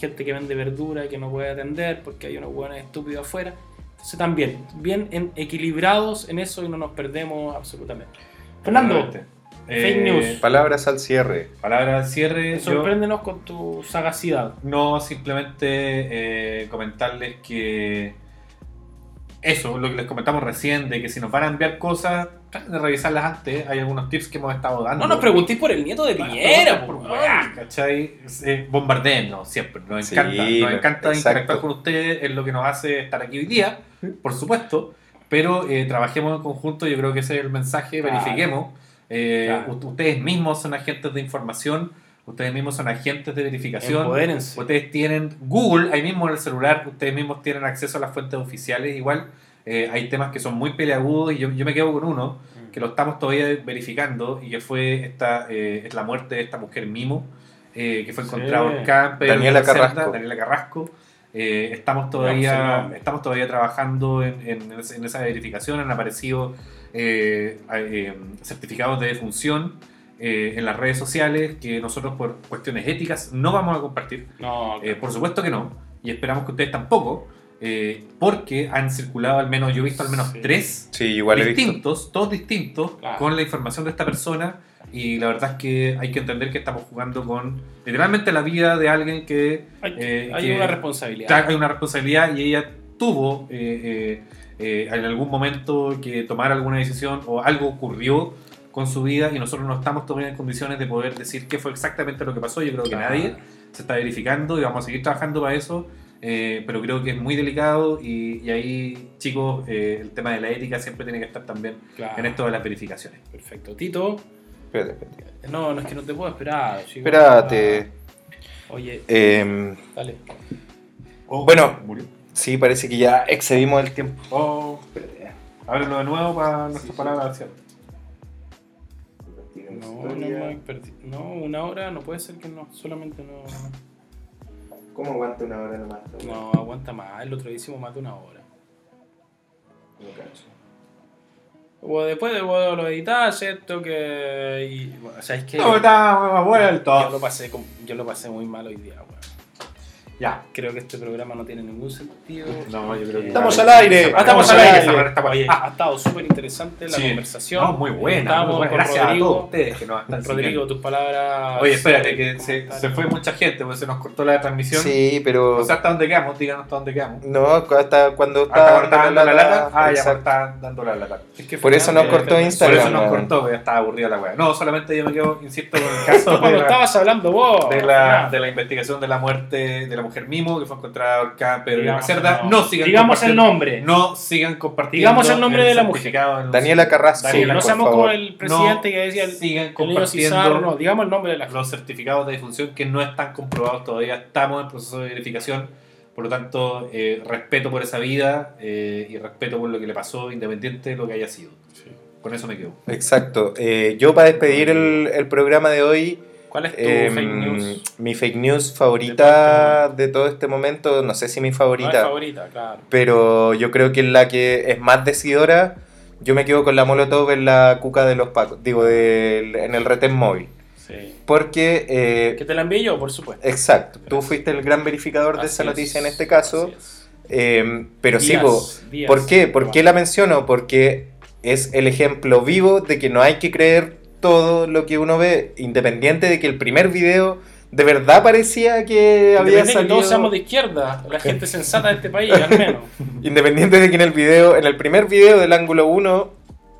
[SPEAKER 1] gente que vende verdura y que no puede atender porque hay unos buenos estúpidos afuera. Entonces también, bien en- equilibrados en eso y no nos perdemos absolutamente. Fernando. Fake
[SPEAKER 3] Eh,
[SPEAKER 1] news.
[SPEAKER 2] Palabras al cierre.
[SPEAKER 3] Palabra al cierre. yo-
[SPEAKER 1] sorpréndenos con tu sagacidad.
[SPEAKER 3] No, simplemente eh, comentarles que eso, lo que les comentamos recién, de que si nos van a enviar cosas, traten de revisarlas antes. Hay algunos tips que hemos estado dando.
[SPEAKER 1] No nos preguntéis por el nieto de Piñera,
[SPEAKER 3] por weá, ¿cachai? Eh, bombardeennos siempre, nos
[SPEAKER 2] Sí,
[SPEAKER 3] encanta. Nos encanta
[SPEAKER 2] exacto.
[SPEAKER 3] interactuar con ustedes, es lo que nos hace estar aquí hoy día, por supuesto. pero eh, trabajemos en conjunto, yo creo que ese es el mensaje,
[SPEAKER 1] Claro.
[SPEAKER 3] verifiquemos. Eh,
[SPEAKER 1] Claro.
[SPEAKER 3] Ustedes mismos son agentes de información, ustedes mismos son agentes de verificación.
[SPEAKER 1] Empodérense.
[SPEAKER 3] Ustedes tienen Google ahí mismo en el celular, ustedes mismos tienen acceso a las fuentes oficiales. Igual eh, hay temas que son muy peleagudos y yo, yo me quedo con uno que lo estamos todavía verificando y que fue esta eh, es la muerte de esta mujer Mimo eh, que fue
[SPEAKER 1] Sí.
[SPEAKER 3] encontrada en camper
[SPEAKER 2] Daniela Carrasco.
[SPEAKER 3] Daniela Carrasco. Eh, estamos todavía
[SPEAKER 1] sí,
[SPEAKER 3] estamos todavía trabajando en, en- en esa verificación han aparecido eh, eh, certificados de defunción eh, en las redes sociales que nosotros por cuestiones éticas no vamos a compartir
[SPEAKER 1] No,
[SPEAKER 3] eh, por supuesto que no, y esperamos que ustedes tampoco, eh, porque han circulado al menos, yo he visto al menos
[SPEAKER 1] Sí.
[SPEAKER 3] tres
[SPEAKER 2] Sí, igual
[SPEAKER 3] distintos, todos distintos,
[SPEAKER 1] Claro.
[SPEAKER 3] con la información de esta persona, y la verdad es que hay que entender que estamos jugando con literalmente la vida de alguien que
[SPEAKER 1] hay,
[SPEAKER 3] eh,
[SPEAKER 1] hay
[SPEAKER 3] que-
[SPEAKER 1] una responsabilidad.
[SPEAKER 3] hay una responsabilidad y ella tuvo eh, eh, eh, en algún momento que tomar alguna decisión o algo ocurrió con su vida y nosotros no estamos todavía en condiciones de poder decir qué fue exactamente lo que pasó. Yo creo que
[SPEAKER 1] Claro.
[SPEAKER 3] nadie se está verificando y vamos a seguir trabajando para eso, eh, pero creo que es muy delicado y, y ahí, chicos, eh, el tema de la ética siempre tiene que estar también
[SPEAKER 1] Claro.
[SPEAKER 3] en esto de las verificaciones.
[SPEAKER 1] Perfecto. Tito,
[SPEAKER 2] Espérate, espérate.
[SPEAKER 1] no, no es que no te puedo esperar. chico.
[SPEAKER 2] Espérate.
[SPEAKER 1] Oye,
[SPEAKER 2] Em,
[SPEAKER 1] dale.
[SPEAKER 2] Bueno.
[SPEAKER 3] murió.
[SPEAKER 2] Sí, parece que ya excedimos el tiempo.
[SPEAKER 3] Oh, espérate. Ábrelo de nuevo para nuestra
[SPEAKER 2] sí.
[SPEAKER 3] palabra. ¿cierto?
[SPEAKER 1] No, no, me perdí. no, una hora no puede ser que no, solamente no.
[SPEAKER 2] ¿Cómo aguanta una hora nomás?
[SPEAKER 1] No, aguanta más. El otro día hicimos más de una hora. O después de lo editar, ¿cierto? Que. Y, bueno, ¿Sabes qué?
[SPEAKER 3] No, está vuelto.
[SPEAKER 1] yo, lo pasé, yo lo pasé muy mal hoy día, weón.
[SPEAKER 3] Ya.
[SPEAKER 1] Creo que este programa no tiene ningún sentido. <laughs>
[SPEAKER 3] No, yo creo que.
[SPEAKER 2] Estamos al aire.
[SPEAKER 1] Ah, estamos al
[SPEAKER 3] al
[SPEAKER 1] aire.
[SPEAKER 3] aire. Estamos-
[SPEAKER 1] Oye,
[SPEAKER 3] Ah,
[SPEAKER 1] ha estado súper interesante la
[SPEAKER 3] Sí.
[SPEAKER 1] conversación.
[SPEAKER 3] No, muy buena.
[SPEAKER 1] Estábamos
[SPEAKER 3] muy buena. Gracias a
[SPEAKER 1] Rodrigo.
[SPEAKER 3] todos ustedes que nos están
[SPEAKER 1] Rodrigo,
[SPEAKER 3] siguiendo.
[SPEAKER 1] tus palabras.
[SPEAKER 3] Oye, espérate, que se, fue mucha gente, porque se nos cortó la transmisión.
[SPEAKER 2] Sí, pero.
[SPEAKER 3] O sea, ¿hasta dónde quedamos? Díganos hasta dónde quedamos.
[SPEAKER 2] No, hasta cuando
[SPEAKER 3] ¿Hasta cuando
[SPEAKER 2] estaba
[SPEAKER 3] estaba dando la lata? Ah, ya, estaba dando la lata.
[SPEAKER 1] Es que
[SPEAKER 2] Por eso nos cortó
[SPEAKER 1] eh,
[SPEAKER 3] Por
[SPEAKER 2] Instagram.
[SPEAKER 3] eso nos cortó, porque ya estaba aburrida la wea. No, solamente yo me quedo, insisto, con el <laughs> caso de
[SPEAKER 1] Cuando estabas hablando vos.
[SPEAKER 3] de, la,
[SPEAKER 1] Fernando.
[SPEAKER 3] de la investigación de la muerte de la mujer Mimo, que fue encontrada ahorcada la
[SPEAKER 1] Digamos
[SPEAKER 3] Cerda.
[SPEAKER 1] nombre.
[SPEAKER 3] No sigan
[SPEAKER 1] Digamos el nombre.
[SPEAKER 3] No sigan compartiendo.
[SPEAKER 1] Digamos el nombre de la mujer.
[SPEAKER 2] Daniela Carrasco.
[SPEAKER 1] Sí,
[SPEAKER 3] Daniela,
[SPEAKER 1] no seamos como el presidente
[SPEAKER 3] No
[SPEAKER 1] que decía el,
[SPEAKER 3] sigan compartiendo
[SPEAKER 1] Cizarro, no, digamos el nombre de la
[SPEAKER 3] los certificados de defunción que no están comprobados todavía. Estamos en proceso de verificación. Por lo tanto, eh, respeto por esa vida eh, y respeto por lo que le pasó, independiente de lo que haya sido. Con eso me quedo.
[SPEAKER 2] Exacto. Eh, yo para despedir el, el programa de hoy,
[SPEAKER 1] ¿Cuál es tu
[SPEAKER 2] em,
[SPEAKER 1] fake news?
[SPEAKER 2] mi fake news favorita de todo este momento, no sé si mi
[SPEAKER 1] No es
[SPEAKER 2] favorita,
[SPEAKER 1] favorita, claro.
[SPEAKER 2] pero yo creo que es la que es más decidora. Yo me quedo con la Molotov en la cuca de los pacos, digo, en el retén móvil.
[SPEAKER 1] Sí.
[SPEAKER 2] Porque, eh,
[SPEAKER 1] Que te la envíe yo, por supuesto.
[SPEAKER 2] exacto, tú fuiste el gran verificador de
[SPEAKER 1] Así
[SPEAKER 2] esa
[SPEAKER 1] es,
[SPEAKER 2] noticia en este caso.
[SPEAKER 1] es.
[SPEAKER 2] eh, pero sí,
[SPEAKER 1] Días, días.
[SPEAKER 2] ¿por qué? ¿Por qué la menciono? Porque es el ejemplo vivo de que no hay que creer todo lo que uno ve, independiente de que el primer video de verdad parecía que había
[SPEAKER 1] de que
[SPEAKER 2] salido...
[SPEAKER 1] todos seamos de izquierda, la gente sensata de este país, <laughs> al menos.
[SPEAKER 2] Independiente de que en el video, en el primer video del ángulo 1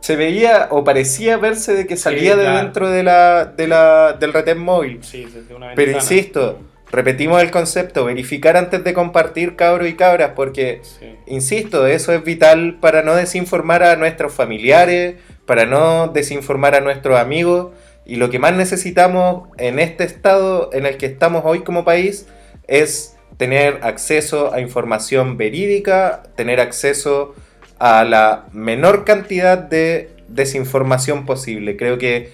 [SPEAKER 2] se veía o parecía verse de que salía de
[SPEAKER 1] claro.
[SPEAKER 2] dentro de la, de la, del retén móvil.
[SPEAKER 1] Sí, desde una
[SPEAKER 2] Pero insisto, repetimos el concepto, verificar antes de compartir cabros y cabras, porque,
[SPEAKER 1] Sí.
[SPEAKER 2] insisto, eso es vital para no desinformar a nuestros familiares, para no desinformar a nuestros amigos, y lo que más necesitamos en este estado en el que estamos hoy como país es tener acceso a información verídica, tener acceso a la menor cantidad de desinformación posible. Creo que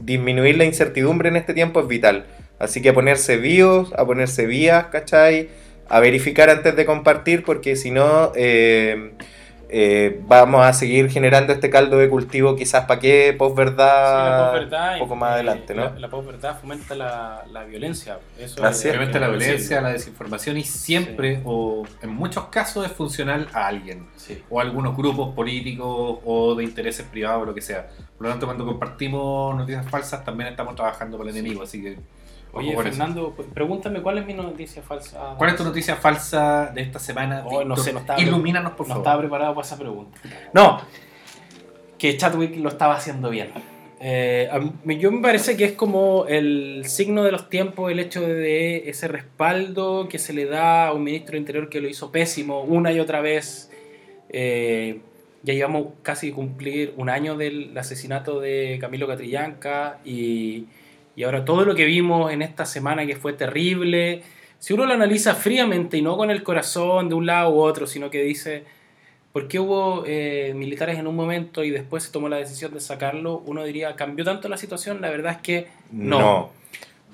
[SPEAKER 2] disminuir la incertidumbre en este tiempo es vital. Así que a ponerse bios, a ponerse vías, ¿cachai? A verificar antes de compartir, porque si no, eh, eh, vamos a seguir generando este caldo de cultivo quizás para qué,
[SPEAKER 1] Sí, la
[SPEAKER 2] posverdad,
[SPEAKER 1] posverdad,
[SPEAKER 2] un poco más adelante, ¿no?
[SPEAKER 1] La, la posverdad fomenta la, la violencia. Eso
[SPEAKER 2] Así es.
[SPEAKER 3] Obviamente la violencia, la desinformación y siempre, o en muchos casos, es funcional a alguien.
[SPEAKER 1] Sí.
[SPEAKER 3] o a algunos grupos políticos o de intereses privados o lo que sea. Por lo tanto, cuando compartimos noticias falsas, también estamos trabajando para el enemigo. Así que,
[SPEAKER 1] Oye. Fernando, pregúntame cuál es mi noticia falsa.
[SPEAKER 3] ¿cuál es tu noticia falsa de esta semana?
[SPEAKER 1] Oh, no sé, no estaba-
[SPEAKER 3] Ilumínanos, por
[SPEAKER 1] No
[SPEAKER 3] favor.
[SPEAKER 1] estaba preparado para esa pregunta. No, que Chadwick lo estaba haciendo bien. Eh, mí- yo me parece que es como el signo de los tiempos el hecho de ese respaldo que se le da a un ministro de Interior que lo hizo pésimo una y otra vez. Eh, ya llevamos casi cumplir un año del asesinato de Camilo Catrillanca y, y ahora todo lo que vimos en esta semana que fue terrible, si uno lo analiza fríamente y no con el corazón de un lado u otro, sino que dice, ¿por qué hubo eh, militares en un momento y después se tomó la decisión de sacarlo? Uno diría, ¿cambió tanto la situación? La verdad es que no.
[SPEAKER 2] No.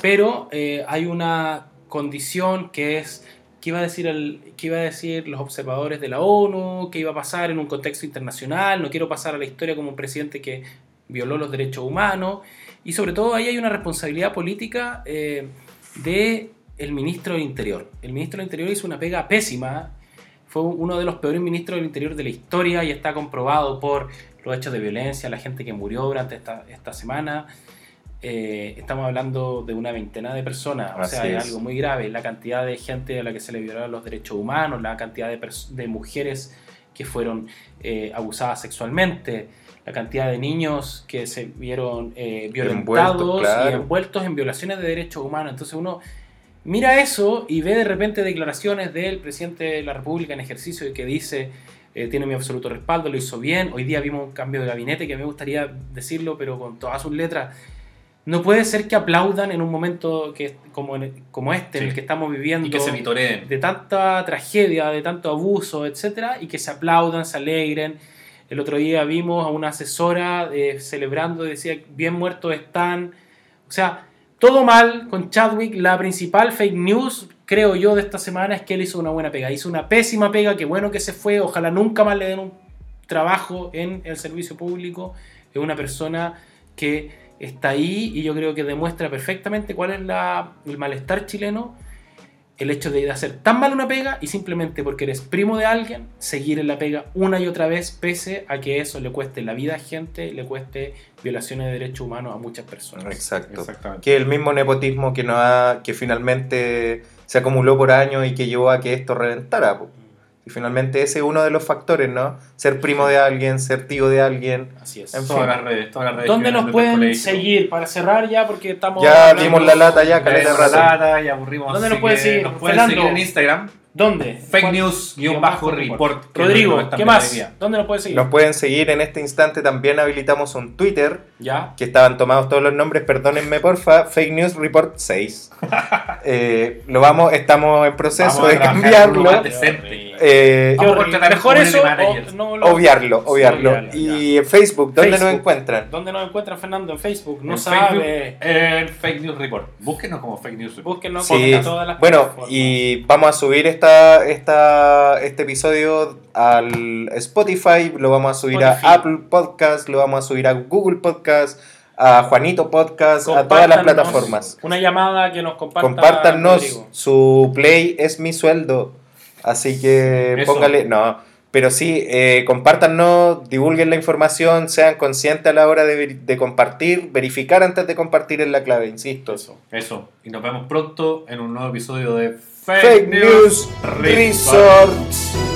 [SPEAKER 1] Pero eh, hay una condición que es qué iba a decir el, qué iba a decir los observadores de la ONU, qué iba a pasar en un contexto internacional, no quiero pasar a la historia como un presidente que violó los derechos humanos y sobre todo ahí hay una responsabilidad política eh, de el ministro del Interior. El ministro del Interior hizo una pega pésima, fue uno de los peores ministros del Interior de la historia y está comprobado por los hechos de violencia, la gente que murió durante esta, esta semana. Eh, estamos hablando de una veintena de personas, o
[SPEAKER 2] Así
[SPEAKER 1] sea, es algo muy grave. La cantidad de gente a la que se le violaron los derechos humanos, la cantidad de mujeres que fueron eh, abusadas sexualmente, la cantidad de niños que se vieron eh, violentados
[SPEAKER 2] claro.
[SPEAKER 1] y envueltos en violaciones de derechos humanos. Entonces uno mira eso y ve de repente declaraciones del presidente de la República en ejercicio y que dice eh, tiene mi absoluto respaldo, lo hizo bien. Hoy día vimos un cambio de gabinete que me gustaría decirlo, pero con todas sus letras. No puede ser que aplaudan en un momento que, como, en- como este, en el que estamos viviendo
[SPEAKER 3] Y que se vitoreen.
[SPEAKER 1] de tanta tragedia, de tanto abuso, etcétera, y que se aplaudan, se alegren. El otro día vimos a una asesora eh, celebrando, decía, bien muertos están. O sea, todo mal con Chadwick. La principal fake news, creo yo, de esta semana es que él hizo una buena pega. Hizo una pésima pega, qué bueno que se fue. Ojalá nunca más le den un trabajo en el servicio público. Es una persona que está ahí y yo creo que demuestra perfectamente cuál es la- el malestar chileno el hecho de hacer tan mal una pega y simplemente porque eres primo de alguien, seguir en la pega una y otra vez, pese a que eso le cueste la vida a gente, le cueste violaciones de derechos humanos a muchas personas.
[SPEAKER 2] Exacto.
[SPEAKER 3] Exactamente.
[SPEAKER 2] Que el mismo nepotismo que, no ha, que finalmente se acumuló por años y que llevó a que esto reventara. Y finalmente ese es uno de los factores, ¿no? Ser primo de alguien, ser tío de alguien.
[SPEAKER 1] Así es.
[SPEAKER 2] En
[SPEAKER 3] Todas
[SPEAKER 2] fin.
[SPEAKER 3] las redes, todas las redes.
[SPEAKER 1] ¿Dónde nos pueden seguir? Para cerrar ya, porque estamos.
[SPEAKER 2] Ya dimos la lata ya,
[SPEAKER 3] Ya
[SPEAKER 2] caleta
[SPEAKER 3] la lata y aburrimos.
[SPEAKER 1] ¿Dónde nos pueden seguir?
[SPEAKER 3] Nos pueden
[SPEAKER 1] Fernando.
[SPEAKER 3] seguir en Instagram.
[SPEAKER 1] ¿Dónde?
[SPEAKER 3] Fake news
[SPEAKER 1] Guión bajo
[SPEAKER 3] report.
[SPEAKER 1] Rodrigo,
[SPEAKER 3] nos
[SPEAKER 1] ¿qué más? ¿Dónde nos pueden seguir?
[SPEAKER 2] Nos pueden seguir en este instante. También habilitamos un Twitter,
[SPEAKER 1] Ya.
[SPEAKER 2] que estaban tomados todos los nombres, perdónenme porfa. Fake News Report 6. <laughs> Eh, lo vamos, estamos en proceso
[SPEAKER 3] Vamos
[SPEAKER 2] de cambiarlo. Eh,
[SPEAKER 1] Mejor eso o no lo-
[SPEAKER 2] obviarlo, obviarlo.
[SPEAKER 1] obviarlo,
[SPEAKER 2] y en Facebook, ¿dónde nos
[SPEAKER 1] Facebook.
[SPEAKER 2] encuentran?
[SPEAKER 1] ¿Dónde nos encuentran, Fernando? En Facebook. No
[SPEAKER 3] En
[SPEAKER 1] sabe.
[SPEAKER 3] Facebook, en Fake News Report. Búsquenos como Fake News Report.
[SPEAKER 1] Búsquenlo
[SPEAKER 2] Sí,
[SPEAKER 1] todas las
[SPEAKER 2] bueno, y vamos a subir esta, esta, este episodio al Spotify, lo vamos a subir
[SPEAKER 1] Spotify.
[SPEAKER 2] a Apple Podcast, lo vamos a subir a Google Podcast, a Juanito Podcast, a todas las plataformas.
[SPEAKER 1] Una llamada que nos comparta
[SPEAKER 2] Compártanos, su play es mi sueldo, así que
[SPEAKER 3] Eso.
[SPEAKER 2] póngale, no, pero sí, eh, compártanos, divulguen la información, sean conscientes a la hora de, compartir, verificar antes de compartir en la clave, insisto.
[SPEAKER 1] Eso.
[SPEAKER 3] Eso. Y nos vemos pronto en un nuevo episodio de
[SPEAKER 2] Fake News
[SPEAKER 3] Report.
[SPEAKER 2] Resorts.